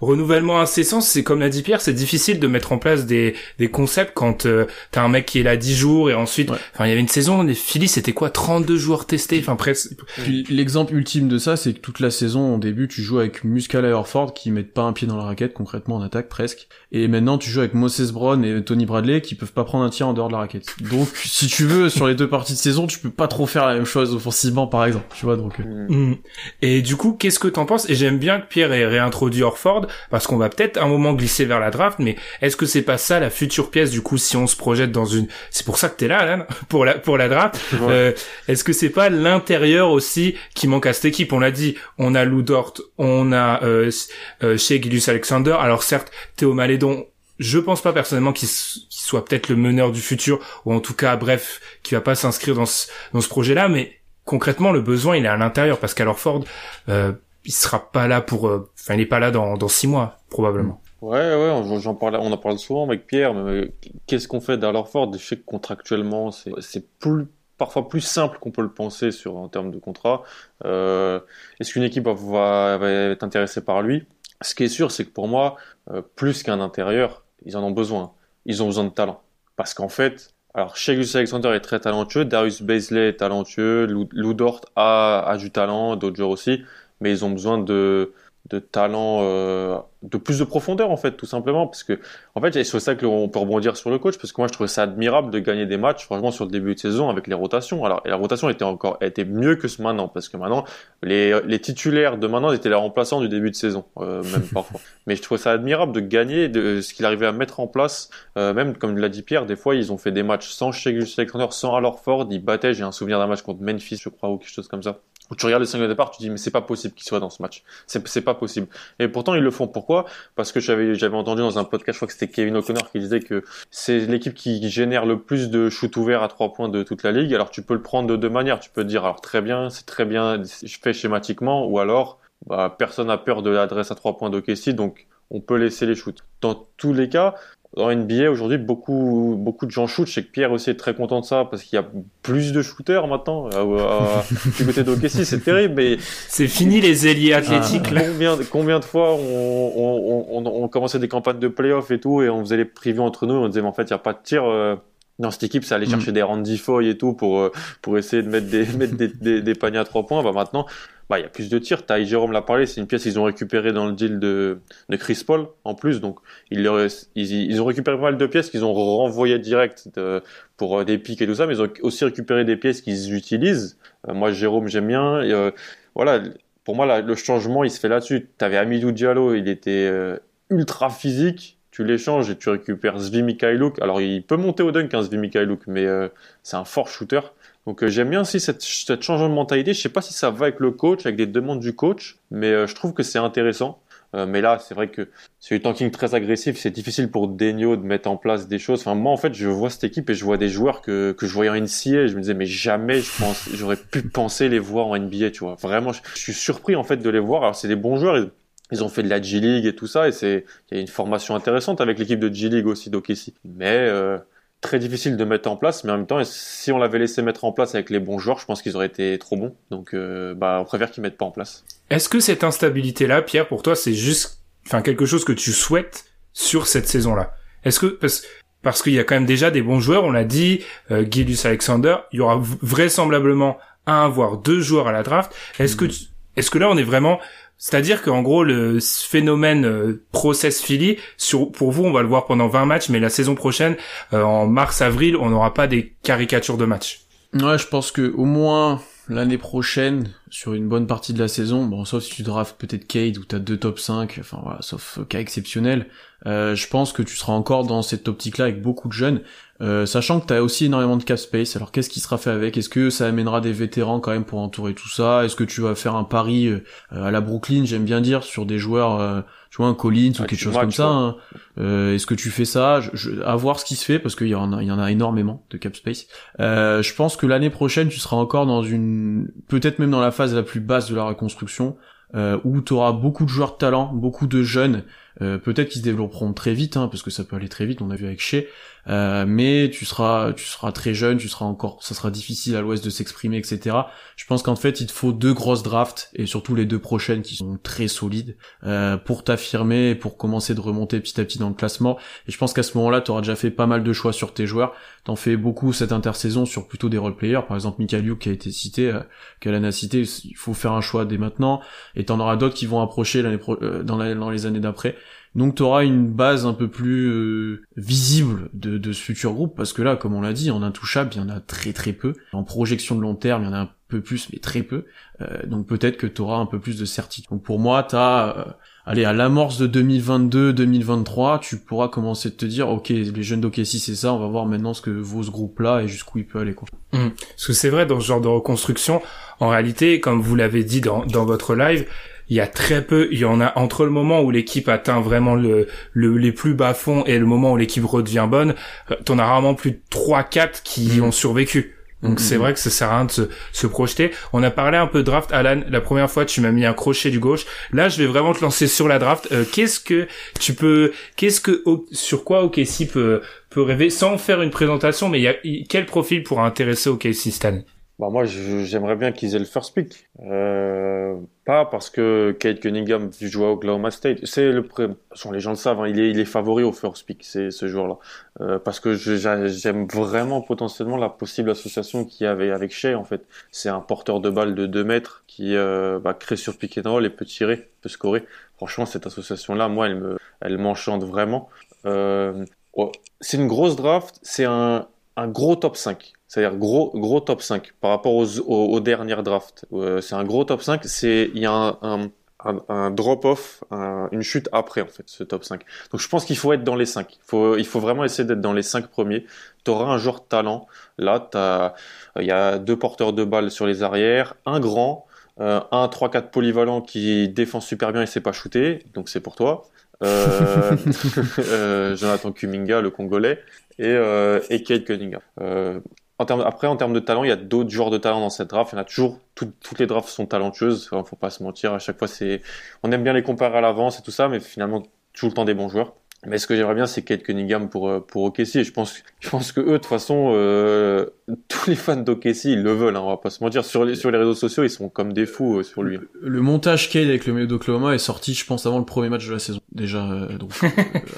renouvellement incessant, c'est comme l'a dit Pierre, c'est difficile de mettre en place des, des concepts quand euh, t'as un mec qui est là 10 jours et ensuite, Ouais. enfin il y avait une saison, les Phillies c'était quoi 32 joueurs testés, enfin presque. Puis l'exemple ultime de ça, c'est que toute la saison, au début, tu joues avec Muscala et Orford qui mettent pas un pied dans la raquette, concrètement en attaque presque. Et maintenant, tu joues avec Moses Brown et Tony Bradley qui peuvent pas prendre un tir en dehors de la raquette. Donc, si tu veux, sur les deux parties de saison, tu peux pas trop faire la même chose offensivement, par exemple. Tu vois, donc. euh, Mm. Et du coup, qu'est-ce que t'en penses? Et j'aime bien que Pierre ait réintroduit Orford, parce qu'on va peut-être un moment glisser vers la draft, mais est-ce que c'est pas ça la future pièce du coup si on se projette dans une... C'est pour ça que t'es là, Alan, pour la, pour la draft. Ouais. Euh, est-ce que c'est pas l'intérieur aussi qui manque à cette équipe? On l'a dit, on a Lou Dort, on a euh, euh, chez Gilus Alexander. Alors certes, Théo Malédon, je pense pas personnellement qu'il soit peut-être le meneur du futur, ou en tout cas, bref, qui va pas s'inscrire dans ce, dans ce projet-là, mais concrètement, le besoin, il est à l'intérieur, parce qu'alors Ford, euh, il sera pas là pour... euh, Enfin, il est pas là dans, six mois, probablement. Ouais, ouais, j'en parle, on en parle souvent avec Pierre, mais euh, qu'est-ce qu'on fait d'Alorford Je sais que contractuellement, c'est plus parfois plus simple qu'on peut le penser en termes de contrat. Euh, Est-ce qu'une équipe va, être intéressée par lui? Ce qui est sûr, c'est que pour moi, plus qu'un intérieur, ils en ont besoin. Ils ont besoin de talent. Parce qu'en fait, alors Shegus Alexander est très talentueux, Darius Baisley est talentueux, Lou, Dort a, a du talent, d'autres joueurs aussi, mais ils ont besoin de de talent, euh, de plus de profondeur en fait, tout simplement, parce que en fait, c'est ça que on peut rebondir sur le coach, parce que moi je trouvais ça admirable de gagner des matchs, franchement sur le début de saison avec les rotations. Alors et la rotation était encore était mieux que ce maintenant, parce que maintenant les les titulaires de maintenant étaient les remplaçants du début de saison, euh, même parfois. Mais je trouvais ça admirable de gagner, de ce qu'il arrivait à mettre en place, euh, même comme l'a dit Pierre, des fois ils ont fait des matchs sans Shea Alexander, sans Alorford, ils battaient. J'ai un souvenir d'un match contre Memphis, je crois, ou quelque chose comme ça où tu regardes les cinq de départ, tu dis mais c'est pas possible qu'il soit dans ce match. C'est pas possible. Et pourtant ils le font. Pourquoi? Parce que j'avais j'avais entendu dans un podcast, je crois que c'était Kevin O'Connor qui disait que c'est l'équipe qui génère le plus de shoot ouverts à trois points de toute la ligue. Alors tu peux le prendre de deux manières. Tu peux dire alors très bien, c'est très bien fait schématiquement, ou alors bah, personne n'a peur de l'adresse à trois points d'OKC, donc on peut laisser les shoots. Dans tous les cas, dans NBA aujourd'hui, beaucoup beaucoup de gens shootent. Je sais que Pierre aussi est très content de ça parce qu'il y a plus de shooters maintenant. À, à- du côté d'OKC, c'est terrible. Mais C'est fini les ailiers athlétiques, là. combien combien de fois on, on, on, on commençait des campagnes de playoffs et tout et on faisait les previews entre nous. Et on disait mais en fait il y a pas de tir. euh, dans cette équipe, c'est aller Mm. chercher des Randy Foy et tout pour, euh, pour essayer de mettre des, mettre des, des, des paniers à trois points. Bah, maintenant, bah, il y a plus de tirs. Ty Jérôme l'a parlé, c'est une pièce qu'ils ont récupérée dans le deal de, de Chris Paul en plus. Donc, ils, ils, ils ont récupéré pas mal de pièces qu'ils ont renvoyées direct de- pour euh, des pics et tout ça, mais ils ont aussi récupéré des pièces qu'ils utilisent. Euh, moi, Jérôme, j'aime bien. Euh, voilà, pour moi, le changement, il se fait là-dessus. Tu avais Amidou Diallo, il était euh, ultra physique. Tu l'échanges et tu récupères Zvi Mikhailuk. Alors, il peut monter au dunk, hein, Zvi Mikhailuk, mais euh, c'est un fort shooter. Donc, euh, j'aime bien aussi cette, cette changement de mentalité. Je sais pas si ça va avec le coach, avec des demandes du coach, mais euh, je trouve que c'est intéressant. Euh, mais là, c'est vrai que c'est du tanking très agressif. C'est difficile pour Denio de mettre en place des choses. Enfin, moi, en fait, je vois cette équipe et je vois des joueurs que, que je voyais en NCA je me disais, mais jamais je pense, j'aurais pu penser les voir en NBA, tu vois. Vraiment, je, suis surpris, en fait, de les voir. Alors, c'est des bons joueurs. Ils, ont fait de la G-League et tout ça. Et c'est, il y a une formation intéressante avec l'équipe de G-League aussi d'OKC. Mais, très difficile de mettre en place, mais en même temps, si on l'avait laissé mettre en place avec les bons joueurs, je pense qu'ils auraient été trop bons. Donc, euh, bah, on préfère qu'ils mettent pas en place. Est-ce que cette instabilité-là, Pierre, pour toi, c'est juste, enfin, quelque chose que tu souhaites sur cette saison-là? Est-ce que parce parce qu'il y a quand même déjà des bons joueurs, on l'a dit, euh, Gilus Alexander, il y aura vraisemblablement un voire deux joueurs à la draft. Est-ce que tu- est-ce que là on est vraiment c'est-à-dire qu'en gros, le phénomène euh, process Philly, sur, pour vous, on va le voir pendant 20 matchs, mais la saison prochaine, euh, en mars-avril, on n'aura pas des caricatures de matchs. Ouais, je pense que au moins l'année prochaine, sur une bonne partie de la saison, bon, sauf si tu drafts peut-être Cade ou t'as deux top 5, enfin voilà, sauf cas exceptionnel, euh, je pense que tu seras encore dans cette optique-là avec beaucoup de jeunes, euh, sachant que t'as aussi énormément de cap space. Alors qu'est-ce qui sera fait avec? Est-ce que ça amènera des vétérans quand même pour entourer tout ça? Est-ce que tu vas faire un pari euh, à la Brooklyn, j'aime bien dire, sur des joueurs, euh, tu vois, un Collins ou quelque tu chose comme ça hein. Euh, Est-ce que tu fais ça? Je, je- À voir ce qui se fait parce qu'il y en a, il y en a énormément de cap space. Euh, je pense que l'année prochaine, tu seras encore dans une, peut-être même dans la phase la plus basse de la reconstruction, euh, où tu beaucoup de joueurs de talent, beaucoup de jeunes, euh, peut-être qu'ils se développeront très vite, hein, parce que ça peut aller très vite, on a vu avec Shea, euh, mais tu seras, tu seras très jeune, tu seras encore, ça sera difficile à l'Ouest de s'exprimer, etc. Je pense qu'en fait, il te faut deux grosses drafts et surtout les deux prochaines qui sont très solides euh, pour t'affirmer, pour commencer de remonter petit à petit dans le classement. Et je pense qu'à ce moment-là, tu auras déjà fait pas mal de choix sur tes joueurs. T'en fais beaucoup cette intersaison sur plutôt des role-players. Par exemple, Mikhailiuk qui a été cité, euh, qu'Alan a cité, il faut faire un choix dès maintenant. Et t'en auras d'autres qui vont approcher euh, dans les années d'après. Donc tu auras une base un peu plus euh, visible de, de ce futur groupe, parce que là, comme on l'a dit, en intouchable, il y en a très très peu. En projection de long terme, il y en a un peu plus, mais très peu. Euh, donc peut-être que tu auras un peu plus de certitude. Donc pour moi, t'as... Euh, allez, à l'amorce de 2022-2023, tu pourras commencer de te dire, ok, les jeunes d'OKC c'est ça, on va voir maintenant ce que vaut ce groupe-là et jusqu'où il peut aller, quoi. Parce que c'est vrai, dans ce genre de reconstruction, en réalité, comme vous l'avez dit dans, dans votre live, il y a très peu, il y en a entre le moment où l'équipe atteint vraiment le, le les plus bas fonds et le moment où l'équipe redevient bonne, euh, t'en as rarement plus de 3-4 qui Mhm. ont survécu. Donc Mhm. c'est vrai que ça sert à rien de se, se projeter. On a parlé un peu de draft, Alan. La première fois, tu m'as mis un crochet du gauche. Là, je vais vraiment te lancer sur la draft. Euh, qu'est-ce que tu peux, qu'est-ce que, sur quoi OKC peut, peut rêver? Sans faire une présentation, mais il y a, quel profil pourra intéresser OKC cette année Bah moi, j'aimerais bien qu'ils aient le first pick. Euh, pas parce que Kate Cunningham joue à Oklahoma State. C'est le les gens le savent, hein, il, est, il est favori au first pick, c'est ce joueur-là. Euh, parce que j'aime vraiment potentiellement la possible association qu'il y avait avec Shea, en fait. C'est un porteur de balle de 2 mètres qui euh, bah, crée sur pick and roll et peut tirer, peut scorer. Franchement, cette association-là, moi, elle me, elle m'enchante vraiment. Euh, ouais, c'est une grosse draft, c'est un, un gros top 5. C'est-à-dire gros, gros top 5 par rapport aux, aux, aux dernières drafts. Euh, c'est un gros top 5. C'est, il y a un, un, un, un drop-off, un- une chute après, en fait, ce top 5. Donc, je pense qu'il faut être dans les 5. Il faut, il faut vraiment essayer d'être dans les 5 premiers. Tu auras un joueur de talent. Là, t'as, il y a deux porteurs de balles sur les arrières, un grand, euh, un 3-4 polyvalent qui défend super bien et sait pas shooter. Donc, c'est pour toi. Euh, euh, Jonathan Kuminga, le Congolais, et, euh, et Kate Cunningham. Euh, en termes, après, en termes de talent, il y a d'autres joueurs de talent dans cette draft. Il y en a toujours. tout- toutes les drafts sont talentueuses. Enfin, faut pas se mentir. À chaque fois, c'est. On aime bien les comparer à l'avance et tout ça, mais finalement, toujours le temps des bons joueurs. Mais ce que j'aimerais bien, c'est Kate Cunningham pour euh, pour OKC. Et je pense, je pense que eux, de toute façon, euh, tous les fans d'OKC, ils le veulent. Hein, on va pas se mentir. Sur les sur les réseaux sociaux, ils sont comme des fous euh, sur lui. Le montage Cade avec le maillot d'Oklahoma est sorti, je pense, avant le premier match de la saison. Déjà, euh, donc euh,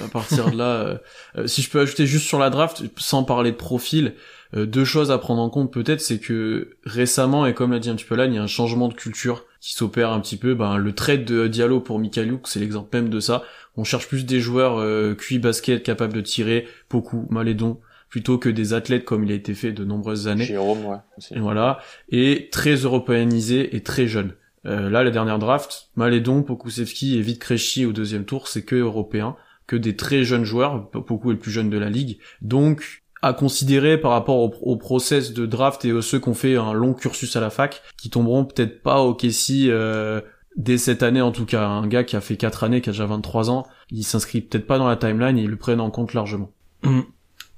à partir de là, euh, si je peux ajouter juste sur la draft, sans parler de profil, deux choses à prendre en compte peut-être, c'est que récemment, et comme l'a dit un petit peu là, il y a un changement de culture qui s'opère un petit peu. Ben, le trade de Diallo pour Mikhailuk, c'est l'exemple même de ça. On cherche plus des joueurs euh, QI basket capables de tirer, beaucoup, Malédon, plutôt que des athlètes comme il a été fait de nombreuses années. Jérôme, ouais. aussi. Et voilà. Et très européanisé et très jeune. Euh, là, la dernière draft, Malédon, Pokusevski et Vitkrejci au deuxième tour, c'est que européens, que des très jeunes joueurs, Poku est le plus jeune de la ligue. Donc, à considérer par rapport au, process de draft et à ceux qui ont fait un long cursus à la fac, qui tomberont peut-être pas au Kessie euh, dès cette année en tout cas. Un gars qui a fait 4 années, qui a déjà 23 ans, il s'inscrit peut-être pas dans la timeline et ils le prennent en compte largement. Mm.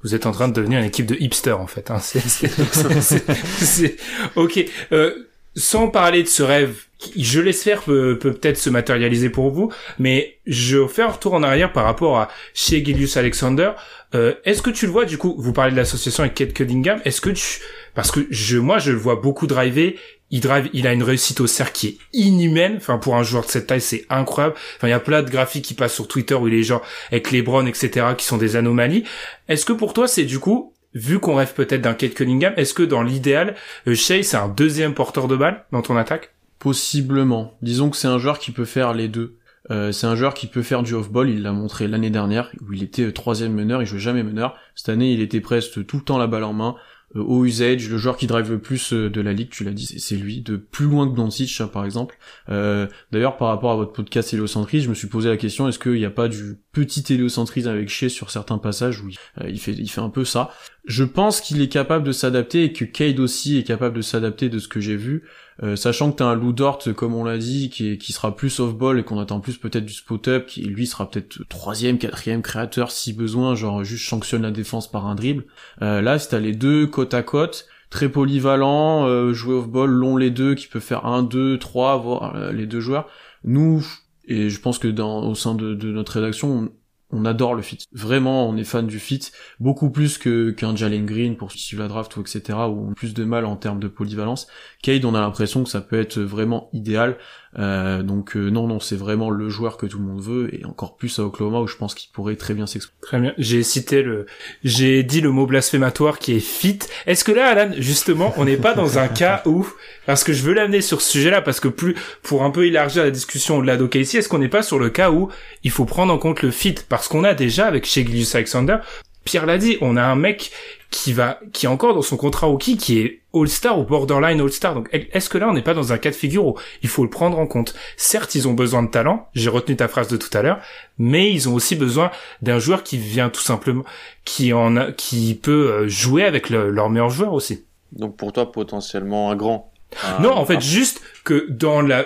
Vous êtes en train de devenir une équipe de hipsters en fait. Hein. C'est- ok. Euh, sans parler de ce rêve, je l'espère peut, peut peut-être se matérialiser pour vous, mais je fais un retour en arrière par rapport à chez Gilius Alexander. Euh, est-ce que tu le vois du coup Vous parlez de l'association avec Kate Cunningham. Est-ce que tu parce que je moi je le vois beaucoup driver. Il drive, il a une réussite au cercle qui est inhumaine. Enfin pour un joueur de cette taille c'est incroyable. Enfin il y a plein de graphiques qui passent sur Twitter où les gens avec LeBron etc qui sont des anomalies. Est-ce que pour toi c'est du coup vu qu'on rêve peut-être d'un Kate Cunningham, est-ce que dans l'idéal, euh, Shea c'est un deuxième porteur de balle dans ton attaque? Possiblement. Disons que c'est un joueur qui peut faire les deux. Euh, c'est un joueur qui peut faire du off-ball, il l'a montré l'année dernière, où il était euh, troisième meneur, il jouait jamais meneur. Cette année, il était presque tout le temps la balle en main, euh, au usage, le joueur qui drive le plus de la ligue, tu l'as dit, c'est- lui, de plus loin que Doncic, hein, par exemple. D'ailleurs, par rapport à votre podcast héliocentrisme, je me suis posé la question, est-ce qu'il n'y a pas du petit héliocentrisme avec Shea sur certains passages où il fait un peu ça? Je pense qu'il est capable de s'adapter et que Cade aussi est capable de s'adapter de ce que j'ai vu. Euh, sachant que t'as un Lou Dort, comme on l'a dit, qui, qui sera plus off-ball et qu'on attend plus peut-être du spot-up, qui lui sera peut-être troisième, quatrième créateur si besoin, genre juste sanctionne la défense par un dribble. Euh, là, si t'as les deux côte à côte, très polyvalent, euh, jouer off-ball, long les deux, qui peut faire un, deux, trois, voire euh, les deux joueurs. Nous, et je pense que dans, au sein de, de notre rédaction, on, on adore le fit. Vraiment, on est fan du fit, beaucoup plus que qu'un Jalen Green pour suivre la draft ou etc. où on a plus de mal en termes de polyvalence. Cade, on a l'impression que ça peut être vraiment idéal. Euh, donc euh, non, non, c'est vraiment le joueur que tout le monde veut et encore plus à Oklahoma où je pense qu'il pourrait très bien s'exprimer. Très bien. J'ai cité le, j'ai dit le mot blasphématoire qui est fit. Est-ce que là, Alan, justement, on n'est pas dans un cas où, parce que je veux l'amener sur ce sujet-là, parce que plus, pour un peu élargir la discussion au-delà d'OKC, est-ce qu'on n'est pas sur le cas où il faut prendre en compte le fit? Parce qu'on a déjà avec chez Gilius Alexander, Pierre l'a dit, on a un mec qui va, qui est encore dans son contrat rookie, qui est All-Star ou borderline All-Star. Donc, est-ce que là, on n'est pas dans un cas de figure où il faut le prendre en compte? Certes, ils ont besoin de talent. J'ai retenu ta phrase de tout à l'heure. Mais ils ont aussi besoin d'un joueur qui vient tout simplement, qui en a, qui peut euh, jouer avec le- leur meilleur joueur aussi. Donc pour toi, potentiellement un grand. Un- non, en fait, juste que dans la,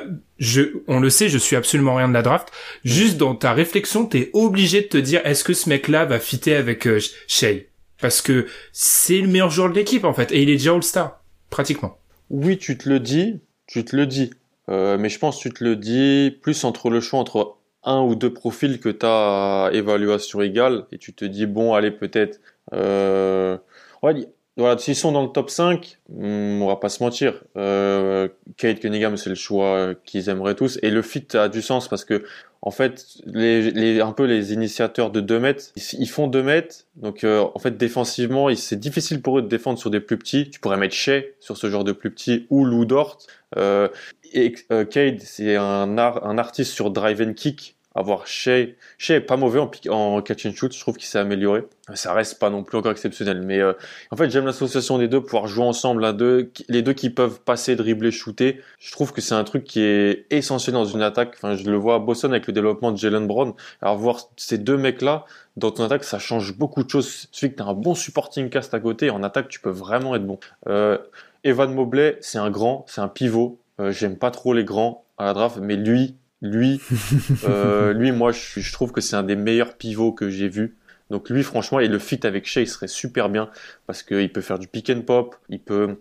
on le sait, je suis absolument rien de la draft. Juste dans ta réflexion, t'es obligé de te dire, est-ce que ce mec-là va fitter avec euh, Shea? Parce que c'est le meilleur joueur de l'équipe en fait, et il est déjà All-Star pratiquement. Oui, tu te le dis, tu te le dis. Euh, mais je pense que tu te le dis plus entre le choix entre un ou deux profils que à évaluation égale et tu te dis bon allez peut-être euh, ouais, voilà s'ils sont dans le top 5 hmm, on va pas se mentir. Euh, Kate Cunningham c'est le choix qu'ils aimeraient tous. Et le fit a du sens parce que en fait les, les un peu les initiateurs de 2 mètres ils, font 2 mètres. Donc euh, en fait défensivement c'est difficile pour eux de défendre sur des plus petits. Tu pourrais mettre Shea sur ce genre de plus petits ou Lou Dort. Euh, et euh, Cade, c'est un, un artiste sur drive and kick. Avoir Shea, Shea est pas mauvais en, en catch and shoot, je trouve qu'il s'est amélioré. Ça reste pas non plus encore exceptionnel, mais euh, en fait j'aime l'association des deux, pouvoir jouer ensemble deux, les deux qui peuvent passer, dribbler, shooter. Je trouve que c'est un truc qui est essentiel dans une attaque. Enfin, je le vois à Boston avec le développement de Jalen Brown. Alors voir ces deux mecs-là dans ton attaque, ça change beaucoup de choses. Il suffit que tu as un bon supporting cast à côté, en attaque tu peux vraiment être bon. Euh, Evan Mobley, c'est un grand, c'est un pivot. Euh, J'aime pas trop les grands à la draft, mais lui, lui, euh, lui, moi, je, je trouve que c'est un des meilleurs pivots que j'ai vu. Donc lui, franchement, et le fit avec Shea, il serait super bien parce qu'il peut faire du pick and pop, il peut,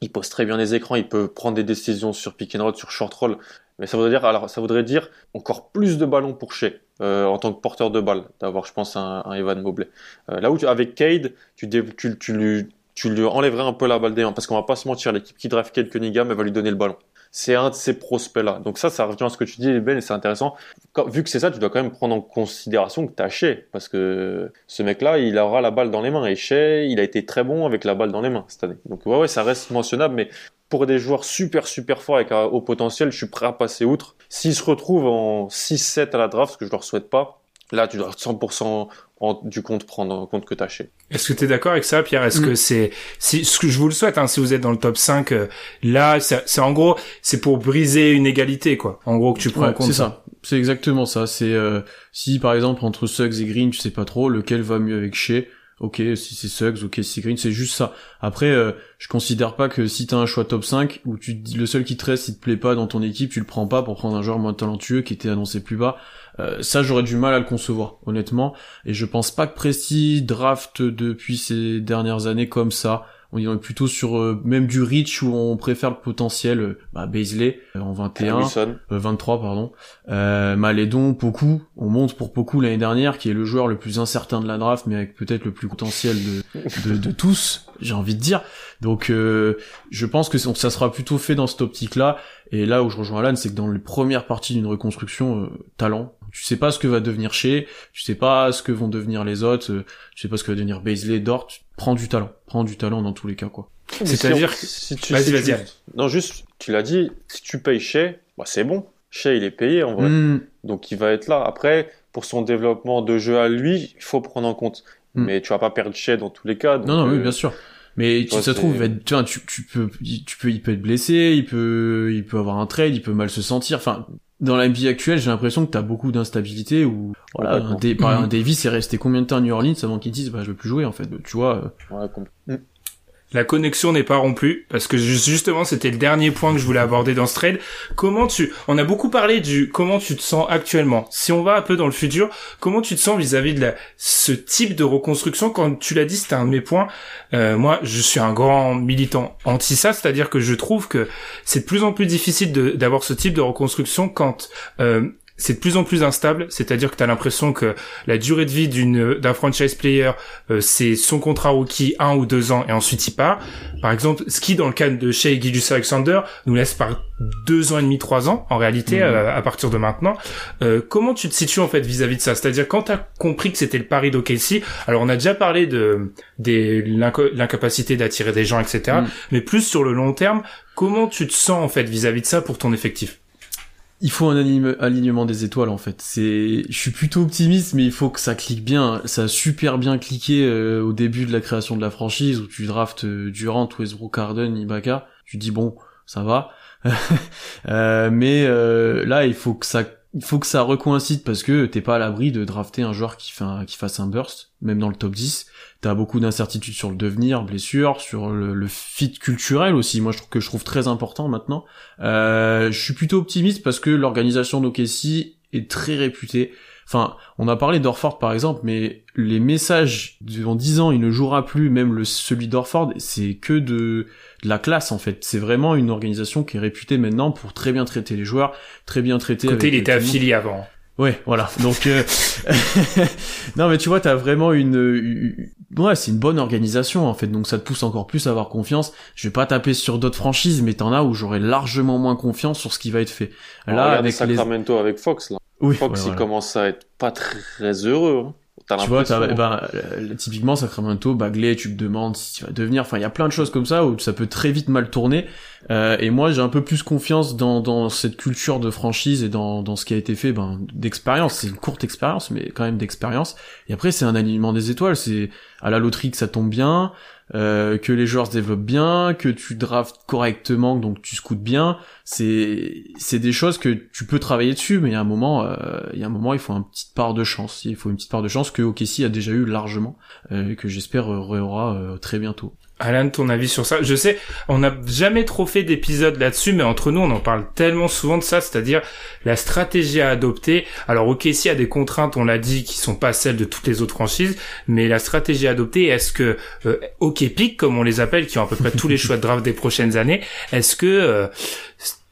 il pose très bien les écrans, il peut prendre des décisions sur pick and roll, sur short roll. Mais ça voudrait dire, alors, ça voudrait dire encore plus de ballons pour Shea, euh, en tant que porteur de balle, d'avoir, je pense, un, un Evan Mobley. Euh, là où, tu, avec Cade, tu, dé- tu, tu, lui, tu lui enlèverais un peu la balle des mains, parce qu'on va pas se mentir, l'équipe qui draft Cade Cunningham, elle va lui donner le ballon. C'est un de ces prospects-là. Donc ça, ça revient à ce que tu dis, Ben, et c'est intéressant. Vu que c'est ça, tu dois quand même prendre en considération que t'as Shea, parce que ce mec-là, il aura la balle dans les mains, et Shea, il a été très bon avec la balle dans les mains cette année. Donc ouais, ouais, ça reste mentionnable, mais pour des joueurs super super forts avec un haut potentiel, je suis prêt à passer outre. S'ils se retrouvent en 6-7 à la draft, ce que je leur souhaite pas, là tu dois 100% en- du compte prendre en compte que t'as Shea. Est-ce que tu es d'accord avec ça, Pierre? Est-ce Mm. que c'est, si, ce que je vous le souhaite, hein, si vous êtes dans le top 5, euh, là, c'est c'est en gros, c'est pour briser une égalité, quoi. En gros, que tu prends Ouais, en compte c'est ça. C'est exactement ça. C'est euh, si par exemple entre Suggs et Green, tu sais pas trop lequel va mieux avec Shea? Ok, si c'est Suggs, ok, si c'est Green, c'est juste ça. Après, euh, je considère pas que si t'as un choix top 5, où tu te dis le seul qui te reste, il te plaît pas dans ton équipe, tu le prends pas pour prendre un joueur moins talentueux qui était annoncé plus bas. Euh, ça, j'aurais du mal à le concevoir, honnêtement. Et je pense pas que Presti draft depuis ces dernières années comme ça. On est plutôt sur euh, même du reach où on préfère le potentiel, euh, bah, Baisley euh, en 21. Ferguson, Euh, 23 pardon. Euh, Malédon, Poku, on monte pour Poku l'année dernière, qui est le joueur le plus incertain de la draft, mais avec peut-être le plus potentiel de, de, de tous, j'ai envie de dire. Donc euh, je pense que ça sera plutôt fait dans cette optique-là. Et là où je rejoins Alan, c'est que dans les premières parties d'une reconstruction, euh, talent, tu sais pas ce que va devenir chez, tu sais pas ce que vont devenir les autres, euh, tu sais pas ce que va devenir Baisley, Dort, prends du talent, prends du talent dans tous les cas quoi. C'est-à-dire si, que- si tu, Vas-y, si vas-y, tu- Alain. non juste, tu l'as dit, si tu payes Shea, bah c'est bon. Shea il est payé en vrai. Hmm, Donc il va être là. Après, pour son développement de jeu à lui, il faut prendre en compte. Mm. Mais tu vas pas perdre Shea dans tous les cas. donc, Non, non, oui, euh, bien sûr. Mais tu toi, ça se trouve, c'est- il va être- tu, vois, tu, tu peux, tu peux, il peut être blessé, il peut, il peut avoir un trade, il peut mal se sentir. Enfin, dans la NBA actuelle, j'ai l'impression que t'as beaucoup d'instabilité où, voilà, un, par exemple, un Davis est resté combien de temps à New Orleans avant qu'il dise, bah, je veux plus jouer, en fait. Tu vois, euh, ouais, Mm. La connexion n'est pas rompue parce que ju- justement c'était le dernier point que je voulais aborder dans ce trade. Comment tu, on a beaucoup parlé du comment tu te sens actuellement. Si on va un peu dans le futur, comment tu te sens vis-à-vis de ce type de reconstruction? Quand tu l'as dit, c'était un de mes points. Euh, moi, je suis un grand militant anti ça, c'est-à-dire que je trouve que c'est de plus en plus difficile d'avoir ce type de reconstruction quand euh, c'est de plus en plus instable, c'est-à-dire que tu as l'impression que la durée de vie d'une d'un franchise player, euh, c'est son contrat rookie un ou deux ans et ensuite il part. Par exemple, ce qui dans le cas de Shea Gilgeous Alexander nous laisse par deux ans et demi, trois ans en réalité Mhm. à partir de maintenant. Euh, comment tu te situes en fait vis-à-vis de ça? C'est-à-dire quand tu as compris que c'était le pari d'OKC, alors on a déjà parlé de des l'incapacité d'attirer des gens, etc. Mhm. Mais plus sur le long terme, comment tu te sens en fait vis-à-vis de ça pour ton effectif? Il faut un alignement- des étoiles, en fait. C'est, je suis plutôt optimiste, mais il faut que ça clique bien. Ça a super bien cliqué euh, au début de la création de la franchise où tu draftes euh, Durant, Westbrook, Harden, Ibaka. Tu dis bon, ça va. Euh, mais euh, là, il faut que ça, il faut que ça recoïncide parce que t'es pas à l'abri de drafter un joueur qui fait qui fasse un burst, même dans le top 10. T'as beaucoup d'incertitudes sur le devenir, blessure, sur le, le fit culturel aussi. Moi, je trouve que je trouve très important maintenant. Euh, je suis plutôt optimiste parce que l'organisation d'OKC est très réputée. Enfin, on a parlé d'Orford par exemple, mais les messages en 10 ans, il ne jouera plus, même le, celui d'Orford, c'est que de, de la classe en fait. C'est vraiment une organisation qui est réputée maintenant pour très bien traiter les joueurs, très bien traiter. Côté, avec il était affilié avant. Ouais, voilà. Donc, euh, non, mais tu vois, t'as vraiment une, ouais, c'est une bonne organisation en fait. Donc, ça te pousse encore plus à avoir confiance. Je vais pas taper sur d'autres franchises, mais t'en as où j'aurais largement moins confiance sur ce qui va être fait. Là, avec les, Sacramento avec Fox là. Oui, Fox ouais, il voilà. commence à être pas très heureux. Hein. Tu vois, eh ben, euh, typiquement Sacramento, Bagley, tu te demandes si tu vas devenir. Enfin, il y a plein de choses comme ça où ça peut très vite mal tourner. Euh, et moi, j'ai un peu plus confiance dans, dans cette culture de franchise et dans, dans ce qui a été fait, ben, d'expérience. C'est une courte expérience, mais quand même d'expérience. Et après, c'est un alignement des étoiles. C'est à la loterie que ça tombe bien, euh, que les joueurs se développent bien, que tu draftes correctement, donc tu scoutes bien. C'est, c'est des choses que tu peux travailler dessus, mais il y a un moment, euh, il y a un moment, il faut une petite part de chance. Il faut une petite part de chance que OKC a déjà eu largement, euh, que j'espère euh, aura euh, très bientôt. Alan, ton avis sur ça? Je sais, on n'a jamais trop fait d'épisodes là-dessus, mais entre nous, on en parle tellement souvent de ça, c'est-à-dire la stratégie à adopter. Alors, ok, s'il y a des contraintes, on l'a dit, qui sont pas celles de toutes les autres franchises, mais la stratégie à adopter, est-ce que euh, OK Pick, comme on les appelle, qui ont à peu près tous les choix de draft des prochaines années, est-ce que euh,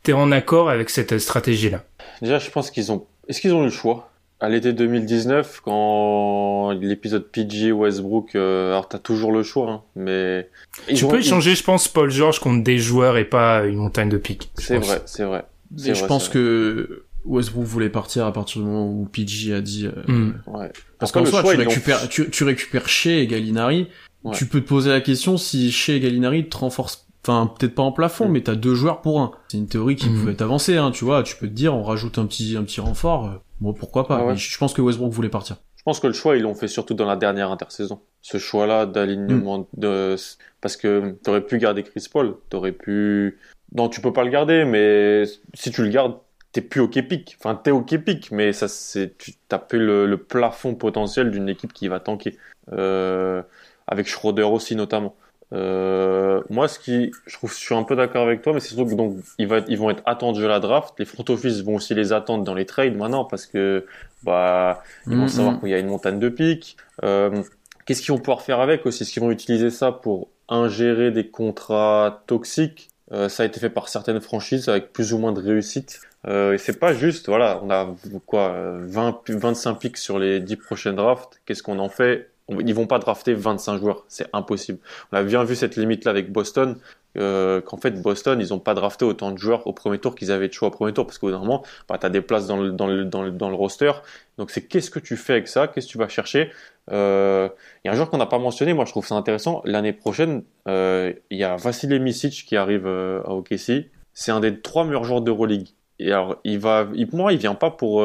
t'es en accord avec cette stratégie-là? Déjà, je pense qu'ils ont. Est-ce qu'ils ont eu le choix? À l'été 2019, quand l'épisode PG Westbrook, euh, alors t'as toujours le choix, hein, mais tu peux échanger, je pense, Paul George contre des joueurs et pas une montagne de piques. C'est vrai, c'est vrai. Et je pense que Westbrook voulait partir à partir du moment où PG a dit. Euh, Hmm. Ouais. Parce qu'en soi, tu récupères, tu, tu récupères Shea et Gallinari. Ouais. Tu peux te poser la question si Shea et Gallinari te renforcent, enfin peut-être pas en plafond, Mm. mais t'as deux joueurs pour un. C'est une théorie qui Mm. pouvait être avancée, hein, tu vois. Tu peux te dire, on rajoute un petit, un petit renfort. euh, Bon, pourquoi pas. Ah ouais. Mais je pense que Westbrook voulait partir. Je pense que le choix, ils l'ont fait surtout dans la dernière intersaison. Ce choix-là d'alignement Mm. de, parce que t'aurais pu garder Chris Paul, t'aurais pu, non, tu peux pas le garder, mais si tu le gardes, t'es plus au Kepic. Enfin, t'es au Kepic, mais ça, c'est, tu t'as plus le, le plafond potentiel d'une équipe qui va tanker. Euh, avec Schroeder aussi, notamment. Euh, moi, ce qui, je trouve, je suis un peu d'accord avec toi, mais c'est surtout que donc ils, va être- ils vont être attendus à la draft. Les front office vont aussi les attendre dans les trades maintenant parce que bah ils vont Mhm. savoir qu'il y a une montagne de piques. Euh, Qu'est-ce qu'ils vont pouvoir faire avec aussi? Est-ce qu'ils vont utiliser ça pour ingérer des contrats toxiques? Euh, Ça a été fait par certaines franchises avec plus ou moins de réussite. Euh, et c'est pas juste, voilà, on a quoi, euh, 20, 25 pics sur les 10 prochaines drafts. Qu'est-ce qu'on en fait? Ils vont pas drafter 25 joueurs, c'est impossible. On a bien vu cette limite-là avec Boston, euh, qu'en fait Boston, ils ont pas drafté autant de joueurs au premier tour qu'ils avaient de choix au premier tour, parce qu'au moment, bah, tu as des places dans le, roster. Donc c'est qu'est-ce que tu fais avec ça? Qu'est-ce que tu vas chercher? Euh, Il y a un joueur qu'on n'a pas mentionné, moi je trouve ça intéressant. L'année prochaine, euh, il y a Vasilij Misic qui arrive à OKC. C'est un des trois meilleurs joueurs d'Euroleague. Et il va, il, pour moi, il vient pas pour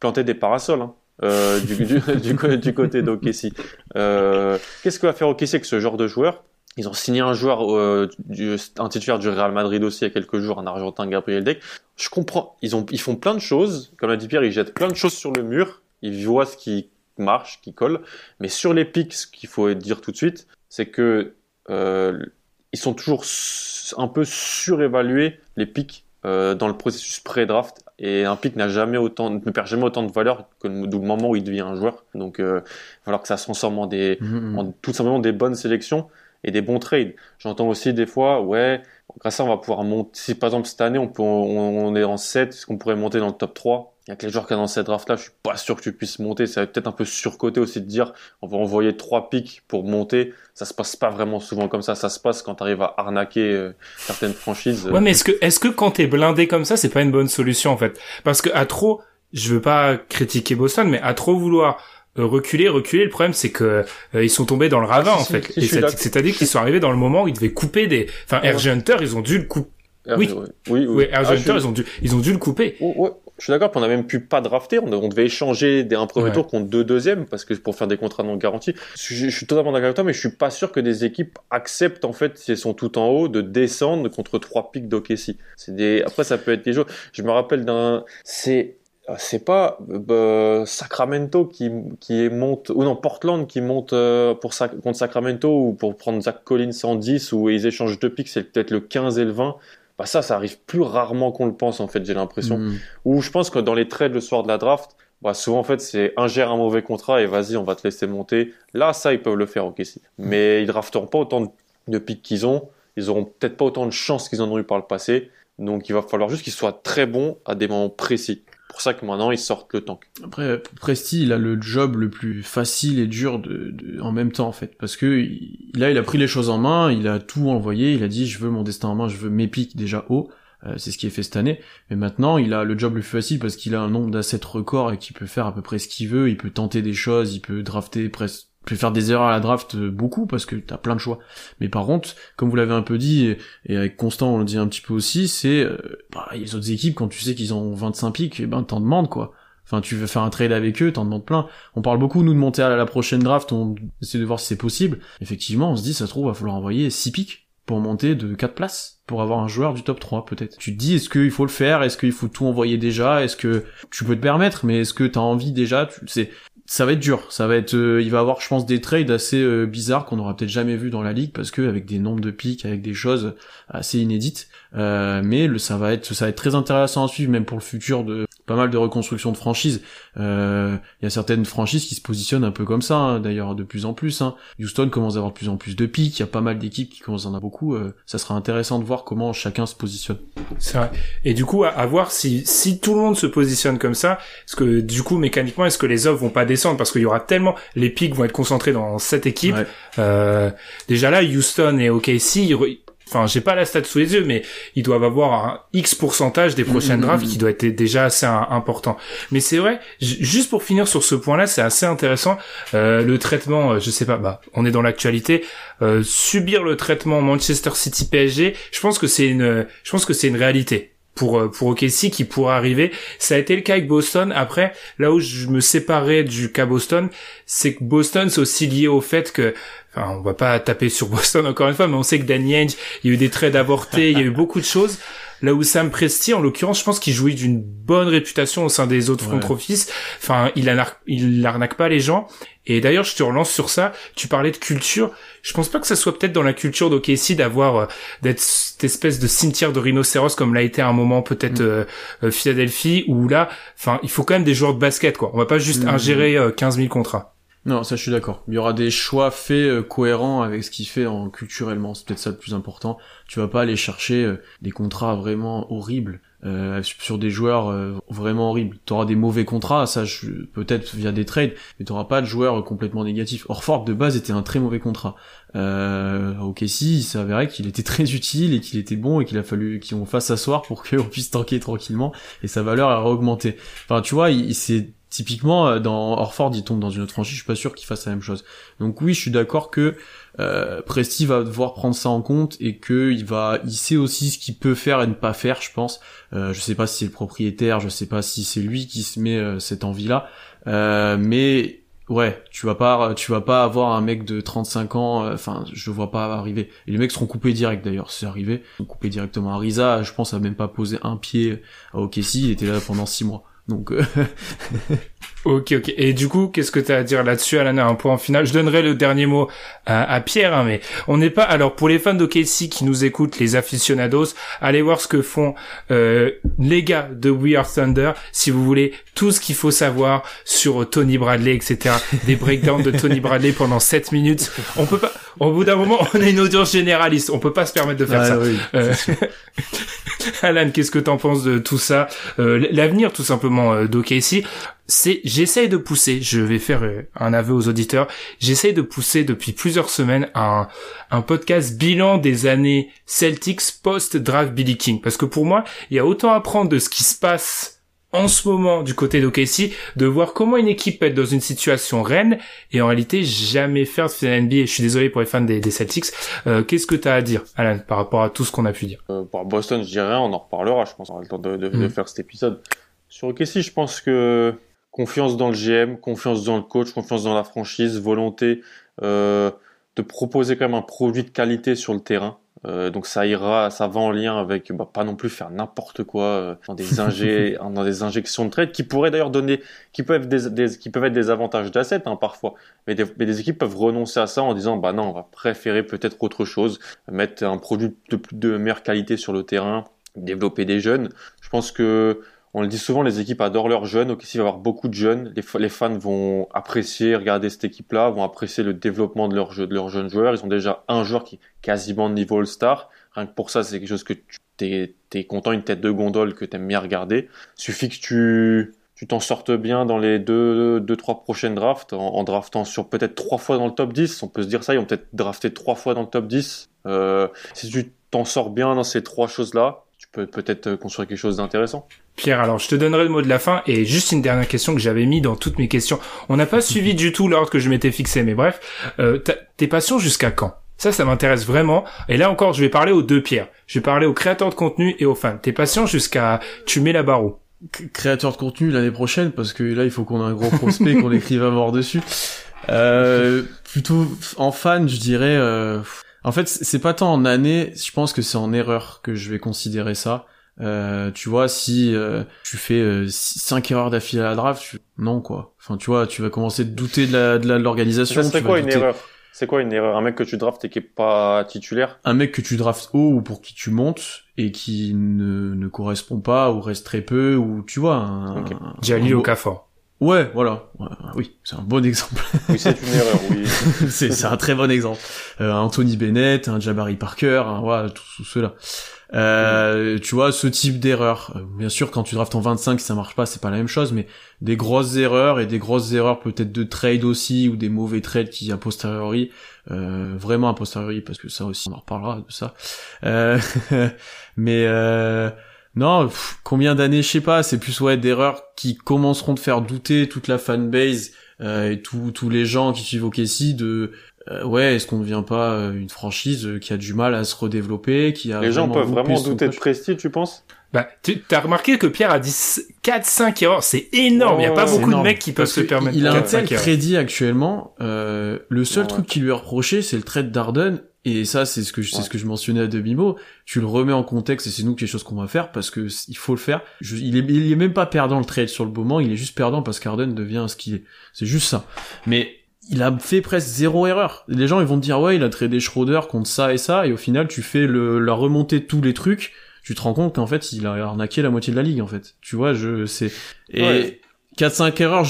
planter des parasols. Hein. Euh, du, côté d'OKC. Euh, Qu'est-ce que va faire OKC avec ce genre de joueur? Ils ont signé un joueur, euh, un titulaire du Real Madrid aussi il y a quelques jours, un Argentin, Gabriel Deck. Je comprends. Ils, ont, ils font plein de choses. Comme l'a dit Pierre, ils jettent plein de choses sur le mur. Ils voient ce qui marche, qui colle. Mais sur les pics, ce qu'il faut dire tout de suite, c'est que ils sont toujours un peu surévalués les pics euh, dans le processus pré-draft. Et un pic n'a jamais autant ne perd jamais autant de valeur que le, du moment où il devient un joueur. Donc euh, il va falloir que ça se transforme en des Mhm. en tout simplement des bonnes sélections et des bons trades. J'entends aussi des fois ouais grâce à ça on va pouvoir monter si par exemple cette année on peut on, on est en 7 est-ce qu'on pourrait monter dans le top 3 il y a que les joueurs qui sont dans cette draft là je suis pas sûr que tu puisses monter ça va peut-être un peu surcoté aussi de dire on va envoyer trois pics pour monter ça se passe pas vraiment souvent comme ça ça se passe quand tu arrives à arnaquer euh, certaines franchises Ouais, mais est-ce que, est-ce que quand t'es blindé comme ça, c'est pas une bonne solution en fait? Parce que à trop, je veux pas critiquer Boston, mais à trop vouloir euh, reculer, reculer, le problème c'est que euh, ils sont tombés dans le ravin en si, fait. si, c'est-à-dire qu'ils sont arrivés dans le moment où ils devaient couper des. Enfin, Ouais. RG Hunter, ils ont dû le couper. Oui. oui oui Oui, RG Ah, Hunter, suis- ils ont dû, ils ont dû le couper. Oh, ouais, je suis d'accord, puis on a même pu pas drafter, on, on devait échanger des, un premier Ouais. tour contre deux deuxièmes, parce que pour faire des contrats non garantis. Je, je suis totalement d'accord avec toi, mais je suis pas sûr que des équipes acceptent, en fait, si elles sont tout en haut, de descendre contre trois pics d'OKC. C'est des, après, ça peut être des jours. Je me rappelle d'un, c'est, c'est pas euh, Sacramento qui, qui monte, ou non, Portland qui monte euh, pour contre Sacramento ou pour prendre Zach Collins en 10 où ils échangent deux pics, c'est peut-être le 15 et le 20. Bah ça, ça arrive plus rarement qu'on le pense en fait, j'ai l'impression. Mhm. Ou je pense que dans les trades le soir de la draft, bah souvent en fait c'est ingère un mauvais contrat et vas-y on va te laisser monter. Là ça ils peuvent le faire ok si. Mais ils drafteront pas autant de, de pics qu'ils ont. Ils auront peut-être pas autant de chances qu'ils en ont eu par le passé. Donc il va falloir juste qu'ils soient très bons à des moments précis. Pour ça que maintenant ils sortent le tank. Après, Presti, il a le job le plus facile et dur de, de- en même temps, en fait. Parce que là, il a pris les choses en main, il a tout envoyé, il a dit, je veux mon destin en main, je veux mes pics déjà haut. Euh, c'est ce qui est fait cette année. Mais maintenant, il a le job le plus facile parce qu'il a un nombre d'assets record et qu'il peut faire à peu près ce qu'il veut. Il peut tenter des choses, il peut drafter presque, il peut faire des erreurs à la draft euh, beaucoup parce que t'as plein de choix. Mais par contre, comme vous l'avez un peu dit, et, et avec Constant on le dit un petit peu aussi, c'est, euh, bah, les autres équipes, quand tu sais qu'ils ont 25 pics, eh ben, t'en demandes, quoi. Enfin, tu veux faire un trade avec eux, t'en demandes plein. On parle beaucoup, nous, de monter à la prochaine draft, on essaie de voir si c'est possible. Effectivement, on se dit, ça se trouve, va falloir envoyer 6 pics pour monter de 4 places, pour avoir un joueur du top 3, peut-être. Tu te dis, est-ce qu'il faut le faire? Est-ce qu'il faut tout envoyer déjà? Est-ce que tu peux te permettre? Mais est-ce que t'as envie déjà? Tu, c'est, ça va être dur. Ça va être, euh, il va avoir, je pense, des trades assez euh, bizarres qu'on aura peut-être jamais vu dans la ligue parce que avec des nombres de pics, avec des choses assez inédites. Euh, mais le, ça va être, ça va être très intéressant à suivre, même pour le futur de pas mal de reconstruction de franchises. Il y a certaines franchises qui se positionnent un peu comme ça, hein, d'ailleurs, de plus en plus. Hein. Houston commence à avoir de plus en plus de pics. Il y a pas mal d'équipes qui commencent à en avoir beaucoup. ça sera intéressant de voir comment chacun se positionne. C'est vrai. Et du coup, à, à, voir si si tout le monde se positionne comme ça, est-ce que du coup mécaniquement, est-ce que les offres vont pas descendre? Parce qu'il y aura tellement les pics vont être concentrés dans cette équipe. Euh, déjà là, Houston et OKC, enfin j'ai pas la stat sous les yeux mais ils doivent avoir un X pourcentage des prochaines mm, mm, drafts mm, qui doit être déjà assez important. Mais c'est vrai juste pour finir sur ce point là c'est assez intéressant euh, le traitement euh, je sais pas bah on est dans l'actualité euh, subir le traitement Manchester City PSG je pense que c'est une je pense que c'est une réalité pour euh, pour OKC qui pourrait arriver. Ça a été le cas avec Boston. Après, là où je me séparais du cas Boston, c'est que Boston c'est aussi lié au fait que enfin, on va pas taper sur Boston encore une fois, mais on sait que Danny Ainge, il y a eu des trades avortés, il y a eu beaucoup de choses. Là où Sam Presti, en l'occurrence, je pense qu'il jouit d'une bonne réputation au sein des autres front office. Enfin, il, arnaque, il arnaque pas les gens. Et d'ailleurs, je te relance sur ça. Tu parlais de culture. Je pense pas que ça soit peut-être dans la culture d'OKC d'avoir euh, d'être cette espèce de cimetière de rhinocéros comme l'a été à un moment peut-être mm. euh, euh, Philadelphie où là, enfin, il faut quand même des joueurs de basket quoi. On va pas juste mm. ingérer 15 000 contrats. Non, ça je suis d'accord. Il y aura des choix faits cohérents avec ce qu'il fait en culturellement. C'est peut-être ça le plus important. Tu vas pas aller chercher des contrats vraiment horribles euh, sur des joueurs euh, vraiment horribles. Tu auras des mauvais contrats, ça peut-être via des trades, mais tu pas de joueurs complètement négatifs. Orford de base était un très mauvais contrat. Euh, ok si, il s'avérait qu'il était très utile et qu'il était bon et qu'il a fallu qu'on fasse s'asseoir pour qu'on puisse tanker tranquillement et sa valeur a augmenté. Enfin tu vois, il s'est typiquement euh, dans Orford il tombe dans une autre franchise, je suis pas sûr qu'il fasse la même chose. Donc oui, je suis d'accord que euh, Presti va devoir prendre ça en compte et que il va, il sait aussi ce qu'il peut faire et ne pas faire, je pense. Euh, je sais pas si c'est le propriétaire, je sais pas si c'est lui qui se met euh, cette envie-là, euh, mais ouais, tu vas pas, tu vas pas avoir un mec de 35 ans, enfin, je vois pas arriver. Et les mecs seront coupés direct d'ailleurs, c'est arrivé, coupés directement. à Risa, je pense, a même pas posé un pied à OKC, il était là pendant 6 mois. Donc Ok, ok. Et du coup, qu'est-ce que tu as à dire là-dessus, Alan, un point final Je donnerai le dernier mot à, Pierre, hein, mais on n'est pas... Alors, pour les fans d'OKC qui nous écoutent, les aficionados, allez voir ce que font euh, les gars de We Are Thunder, si vous voulez tout ce qu'il faut savoir sur Tony Bradley, etc. Des breakdowns de Tony Bradley pendant 7 minutes. On peut pas... Au bout d'un moment, on a une audience généraliste. On peut pas se permettre de faire ça. Euh, Alan, qu'est-ce que t'en penses de tout ça euh, L'avenir, tout simplement, d'OKC c'est j'essaye de pousser, je vais faire euh, un aveu aux auditeurs, j'essaye de pousser depuis plusieurs semaines un, un podcast bilan des années Celtics post-draft Billy King. Parce que pour moi, il y a autant à apprendre de ce qui se passe en ce moment du côté d'OKC, de voir comment une équipe peut être dans une situation reine et en réalité jamais faire de finale NBA. Je suis désolé pour les fans des, Celtics. Euh, Qu'est-ce que tu as à dire, Alan, par rapport à tout ce qu'on a pu dire? Euh, Pour Boston, je dirais, on en reparlera, je pense, on aura le temps de, de, de mm. faire cet épisode. Sur OKC, je pense que confiance dans le GM, confiance dans le coach, confiance dans la franchise, volonté euh, de proposer quand même un produit de qualité sur le terrain. Euh, donc ça ira, ça va en lien avec bah, pas non plus faire n'importe quoi euh, dans des ingé, dans des injections de trade qui pourraient d'ailleurs donner, qui peuvent être des, qui peuvent être des avantages d'assets hein, parfois, mais des, mais des, équipes peuvent renoncer à ça en disant bah non on va préférer peut-être autre chose, mettre un produit de, de meilleure qualité sur le terrain, développer des jeunes. Je pense que on le dit souvent, les équipes adorent leurs jeunes. Il va y avoir beaucoup de jeunes. Les, fans vont apprécier, regarder cette équipe-là, vont apprécier le développement de, leur de leurs jeunes joueurs. Ils ont déjà un joueur qui est quasiment de niveau All-Star. Rien que pour ça, c'est quelque chose que tu es, content, une tête de gondole que tu aimes bien regarder. Suffit que tu tu t'en sortes bien dans les deux, deux, trois prochaines drafts, en, draftant sur peut-être trois fois dans le top 10. On peut se dire ça, ils ont peut-être drafté trois fois dans le top 10. Euh, si tu t'en sors bien dans ces trois choses-là, tu peux peut-être construire quelque chose d'intéressant. Pierre, alors je te donnerai le mot de la fin et juste une dernière question que j'avais mis dans toutes mes questions. On n'a pas suivi du tout l'ordre que je m'étais fixé, mais bref, euh, tes passions jusqu'à quand? Ça, ça m'intéresse vraiment. Et là encore, je vais parler aux deux Pierre. Je vais parler aux créateurs de contenu et aux fans. Tes passions jusqu'à tu mets la barre où Créateur de contenu l'année prochaine parce que là, il faut qu'on ait un gros prospect qu'on écrive à mort dessus. Euh, plutôt en fan, je dirais. Euh... En fait, c'est pas tant en année. Je pense que c'est en erreur que je vais considérer ça. Euh, tu vois, si euh, tu fais 5 erreurs d'affilée à la draft, tu... non quoi. Enfin, tu vois, tu vas commencer de douter de la de l'organisation. Serait quoi une erreur? C'est quoi une erreur? Un mec que tu draftes et qui est pas titulaire? Un mec que tu draftes haut ou pour qui tu montes et qui ne, ne correspond pas ou reste très peu ou tu vois un, okay. Jalil Okafor. Ouais, voilà. oui, c'est un bon exemple. Oui, c'est une erreur, oui. c'est, un très bon exemple. Euh, Anthony Bennett, un Jabari Parker, hein, voilà, tout, cela. Euh, Tu vois, ce type d'erreur. Euh, bien sûr, quand tu draftes en 25, si ça marche pas, c'est pas la même chose, mais des grosses erreurs et des grosses erreurs peut-être de trade aussi, ou des mauvais trades qui a posteriori, euh, vraiment a posteriori, parce que ça aussi, on en reparlera de ça. Euh, mais... Euh, non, combien d'années, je sais pas, c'est plus ouais d'erreurs qui commenceront de faire douter toute la fanbase euh, et tous les gens qui suivent OKC de euh, ouais, est-ce qu'on ne devient pas euh, une franchise qui a du mal à se redévelopper, qui a Les gens peuvent vraiment douter de Presti, tu penses? Bah, tu as remarqué que Pierre a dit 4-5 erreurs, c'est énorme, il y a pas beaucoup de mecs qui peuvent se permettre Il a un tel crédit actuellement, euh, le seul truc qui lui est reproché, c'est le trade d'Arden, et ça, c'est ce que je, c'est ce que je mentionnais à demi-mot. Tu le remets en contexte et c'est nous quelque chose qu'on va faire parce que il faut le faire. il est, il est même pas perdant le trade sur le moment, il est juste perdant parce qu'Arden devient ce qu'il est. C'est juste ça. Mais il a fait presque zéro erreur. Les gens, ils vont te dire, ouais, il a tradé Schroeder contre ça et ça, et au final, tu fais le, la remontée de tous les trucs, tu te rends compte qu'en fait, il a arnaqué la moitié de la ligue, en fait. Tu vois, je, c'est, et, 4-5 erreurs,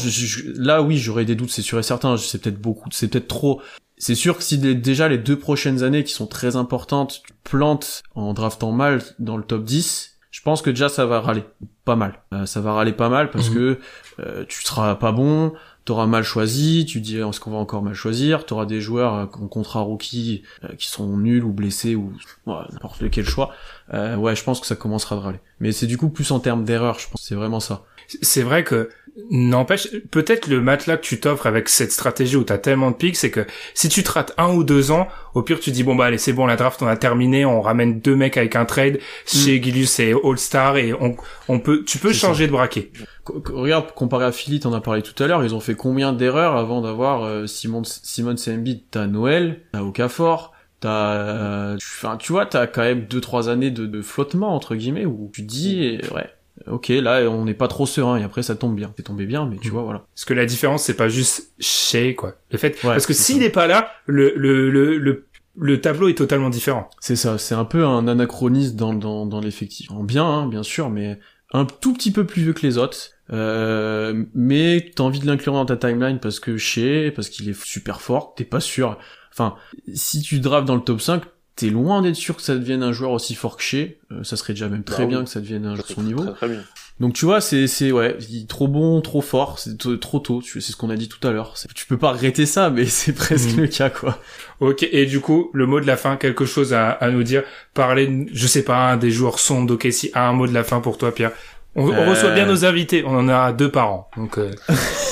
là oui, j'aurais des doutes, c'est sûr et certain, c'est peut-être beaucoup, c'est peut-être trop, c'est sûr que si déjà les deux prochaines années qui sont très importantes, tu plantes en draftant mal dans le top 10, je pense que déjà ça va râler pas mal. Euh, ça va râler pas mal parce mhm. que euh, tu seras pas bon, t'auras mal choisi, tu dis est-ce qu'on va encore mal choisir, t'auras des joueurs euh, en contrat rookie qui sont nuls ou blessés ou n'importe lequel choix. ouais, je pense que ça commencera à râler. Mais c'est du coup plus en termes d'erreur, je pense. C'est vraiment ça. C'est vrai que N'empêche, peut-être le matelas que tu t'offres avec cette stratégie où t'as tellement de pics, c'est que si tu te rates un ou deux ans, au pire tu dis bon bah allez c'est bon la draft on a terminé, on ramène deux mecs avec un trade, mm. chez Gilius et All Star et on, on peut, tu peux changer de braquet. Regarde comparé à Philly, t'en as parlé tout à l'heure, ils ont fait combien d'erreurs avant d'avoir euh, Simon Simon Embiid, t'as Noël, t'as Okafor, t'as, euh, enfin tu vois t'as quand même deux trois années de, de flottement entre guillemets où tu dis mm. ouais ok, là on n'est pas trop serein et après ça tombe bien. C'est tombé bien, mais tu mm. vois, voilà. Parce que la différence c'est pas juste chez quoi. Le fait, parce que s'il n'est pas là, le, le, le, le le tableau est totalement différent. C'est ça, c'est un peu un anachronisme dans, dans, dans l'effectif. En bien, hein, bien sûr, mais un tout petit peu plus vieux que les autres. Euh, mais t'as envie de l'inclure dans ta timeline parce que chez, parce qu'il est super fort, t'es pas sûr. Enfin, si tu drafts dans le top 5, t'es loin d'être sûr que ça devienne un joueur aussi fort que chez. Euh, ça serait déjà même très bah bien que ça devienne un joueur de son niveau. Très, bien. Donc tu vois, c'est c'est ouais, trop bon, trop fort, c'est trop tôt. C'est ce qu'on a dit tout à l'heure. Tu peux pas regretter ça, mais c'est presque mhm. le cas quoi. Ok. Et du coup, le mot de la fin, quelque chose à, à nous dire? Parler, je sais pas, des joueurs sombres d'Okessi. Un mot de la fin pour toi, Pierre. On, reçoit bien euh. nos invités. On en a deux par an. Donc. Euh...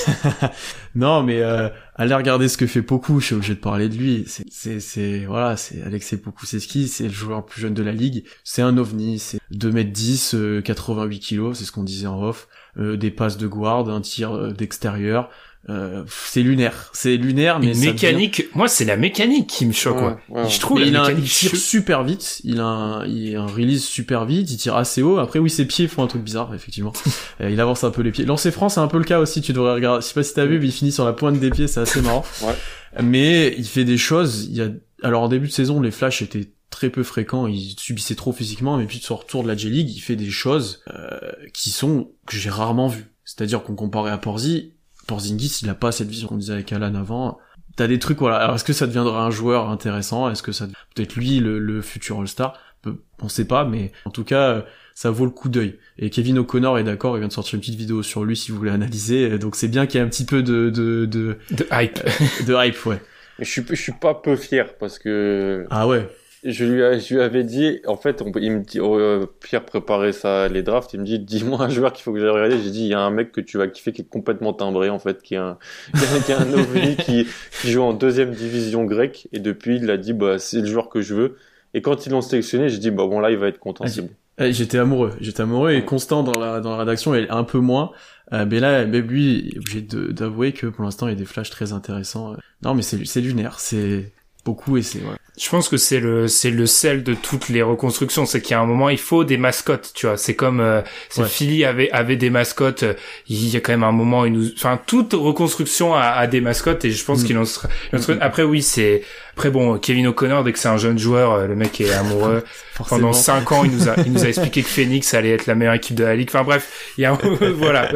non, mais euh, allez regarder ce que fait Poku, je suis obligé de parler de lui. C'est, c'est, voilà, c'est Alexei Poku c'est le joueur le plus jeune de la ligue. C'est un ovni, c'est 2m10, 88 kg, c'est ce qu'on disait en off. Euh, des passes de guard, un tir euh, d'extérieur, euh, c'est lunaire, c'est lunaire, mais mécanique. Moi, c'est la mécanique qui me choque. Je trouve il, a, il tire super vite. Il a, un, il a un release super vite. Il tire assez haut. Après, oui, ses pieds font un truc bizarre, effectivement. Euh, il avance un peu les pieds. Lancer franc, c'est un peu le cas aussi. Tu devrais regarder. Je sais pas si t'as vu, mais il finit sur la pointe des pieds. C'est assez marrant. Mais il fait des choses. Il y a, alors en début de saison, les flashs étaient très peu fréquents, il subissait trop physiquement, mais puis de son retour de la J-League, il fait des choses euh, qui sont que j'ai rarement vues. C'est-à-dire qu'on comparait à Porzi, Porzingis, il a pas cette vision qu'on disait avec Alan avant. T'as des trucs, voilà. Alors, est-ce que ça deviendra un joueur intéressant? Est-ce que ça peut-être lui le, futur All-Star? On sait pas, mais en tout cas, ça vaut le coup d'œil. Et Kevin O'Connor est d'accord, il vient de sortir une petite vidéo sur lui si vous voulez analyser. Donc c'est bien qu'il y ait un petit peu de de de, de hype, de hype, ouais. Mais je suis je suis pas peu fier parce que ah ouais je lui, je lui avais dit, en fait, on, il me dit, oh, euh, Pierre préparait ça, les drafts, il me dit, dis-moi un joueur qu'il faut que j'aille regarder. J'ai dit, il y a un mec que tu vas kiffer qui est complètement timbré, en fait, qui est un, qui est un ovni qui, qui joue en deuxième division grecque. Et depuis, il a dit, bah, c'est le joueur que je veux. Et quand ils l'ont sélectionné, j'ai dit, bah, bon, là, il va être content, c'est bon. Eh, j'étais amoureux, j'étais amoureux et constant dans la, dans la rédaction et un peu moins. Euh, mais là, même lui, est obligé d'avouer que pour l'instant, il y a des flashs très intéressants. Non, mais c'est, c'est lunaire, c'est beaucoup et c'est, Je pense que c'est le c'est le sel de toutes les reconstructions, c'est qu'il y a un moment il faut des mascottes, tu vois. C'est comme euh, Ouais. Philly avait avait des mascottes. euh, Il y a quand même un moment, nous, enfin toute reconstruction a, a des mascottes et je pense Mm. qu'il en sera. sera- Après oui, c'est après bon Kevin O'Connor dès que c'est un jeune joueur, euh, le mec est amoureux. Pendant cinq ans, il nous a il nous a expliqué que Phoenix allait être la meilleure équipe de la ligue. Enfin bref, il y a un, voilà.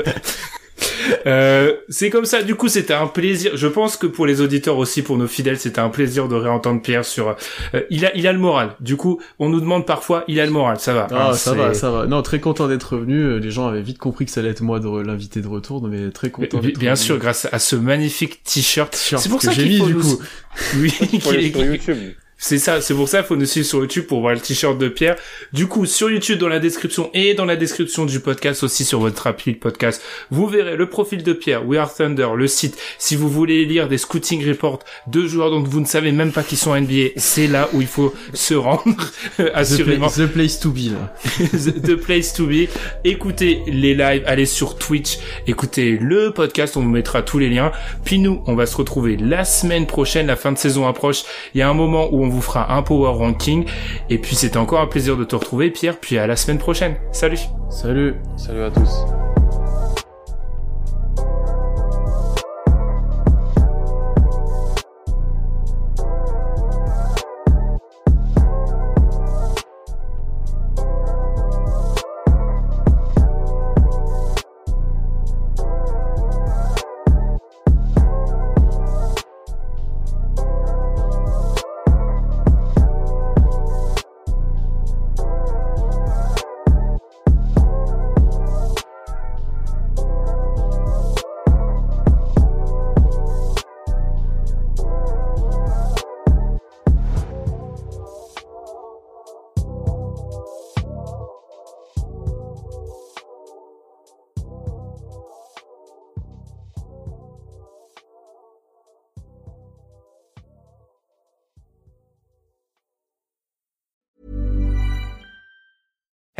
Euh, c'est comme ça. Du coup, c'était un plaisir. Je pense que pour les auditeurs aussi, pour nos fidèles, c'était un plaisir de réentendre Pierre sur. euh, il a, il a le moral. Du coup, on nous demande parfois, il a le moral. Ça va. Ah, hein, ça va, ça va. Non, très content d'être revenu. Euh, Les gens avaient vite compris que ça allait être moi de re- l'inviter de retour, mais très content. Bien revenu. sûr, grâce à ce magnifique t-shirt. T-shirt C'est pour que ça j'ai qu'il mis faut du nous- coup. Oui, sur YouTube. C'est ça, c'est pour ça, faut nous suivre sur YouTube pour voir le t-shirt de Pierre. Du coup, sur YouTube, dans la description et dans la description du podcast aussi sur votre appli de podcast, vous verrez le profil de Pierre, We Are Thunder, le site. Si vous voulez lire des scouting reports de joueurs dont vous ne savez même pas qu'ils sont NBA, c'est là où il faut se rendre, The, assurément. pla- the place to be, là. The place to be. Écoutez les lives, allez sur Twitch, écoutez le podcast, on vous mettra tous les liens. Puis nous, on va se retrouver la semaine prochaine, la fin de saison approche. Il y a un moment où on vous fera un power ranking. Et puis c'était encore un plaisir de te retrouver, Pierre. Puis à la semaine prochaine. Salut. Salut. Salut à tous.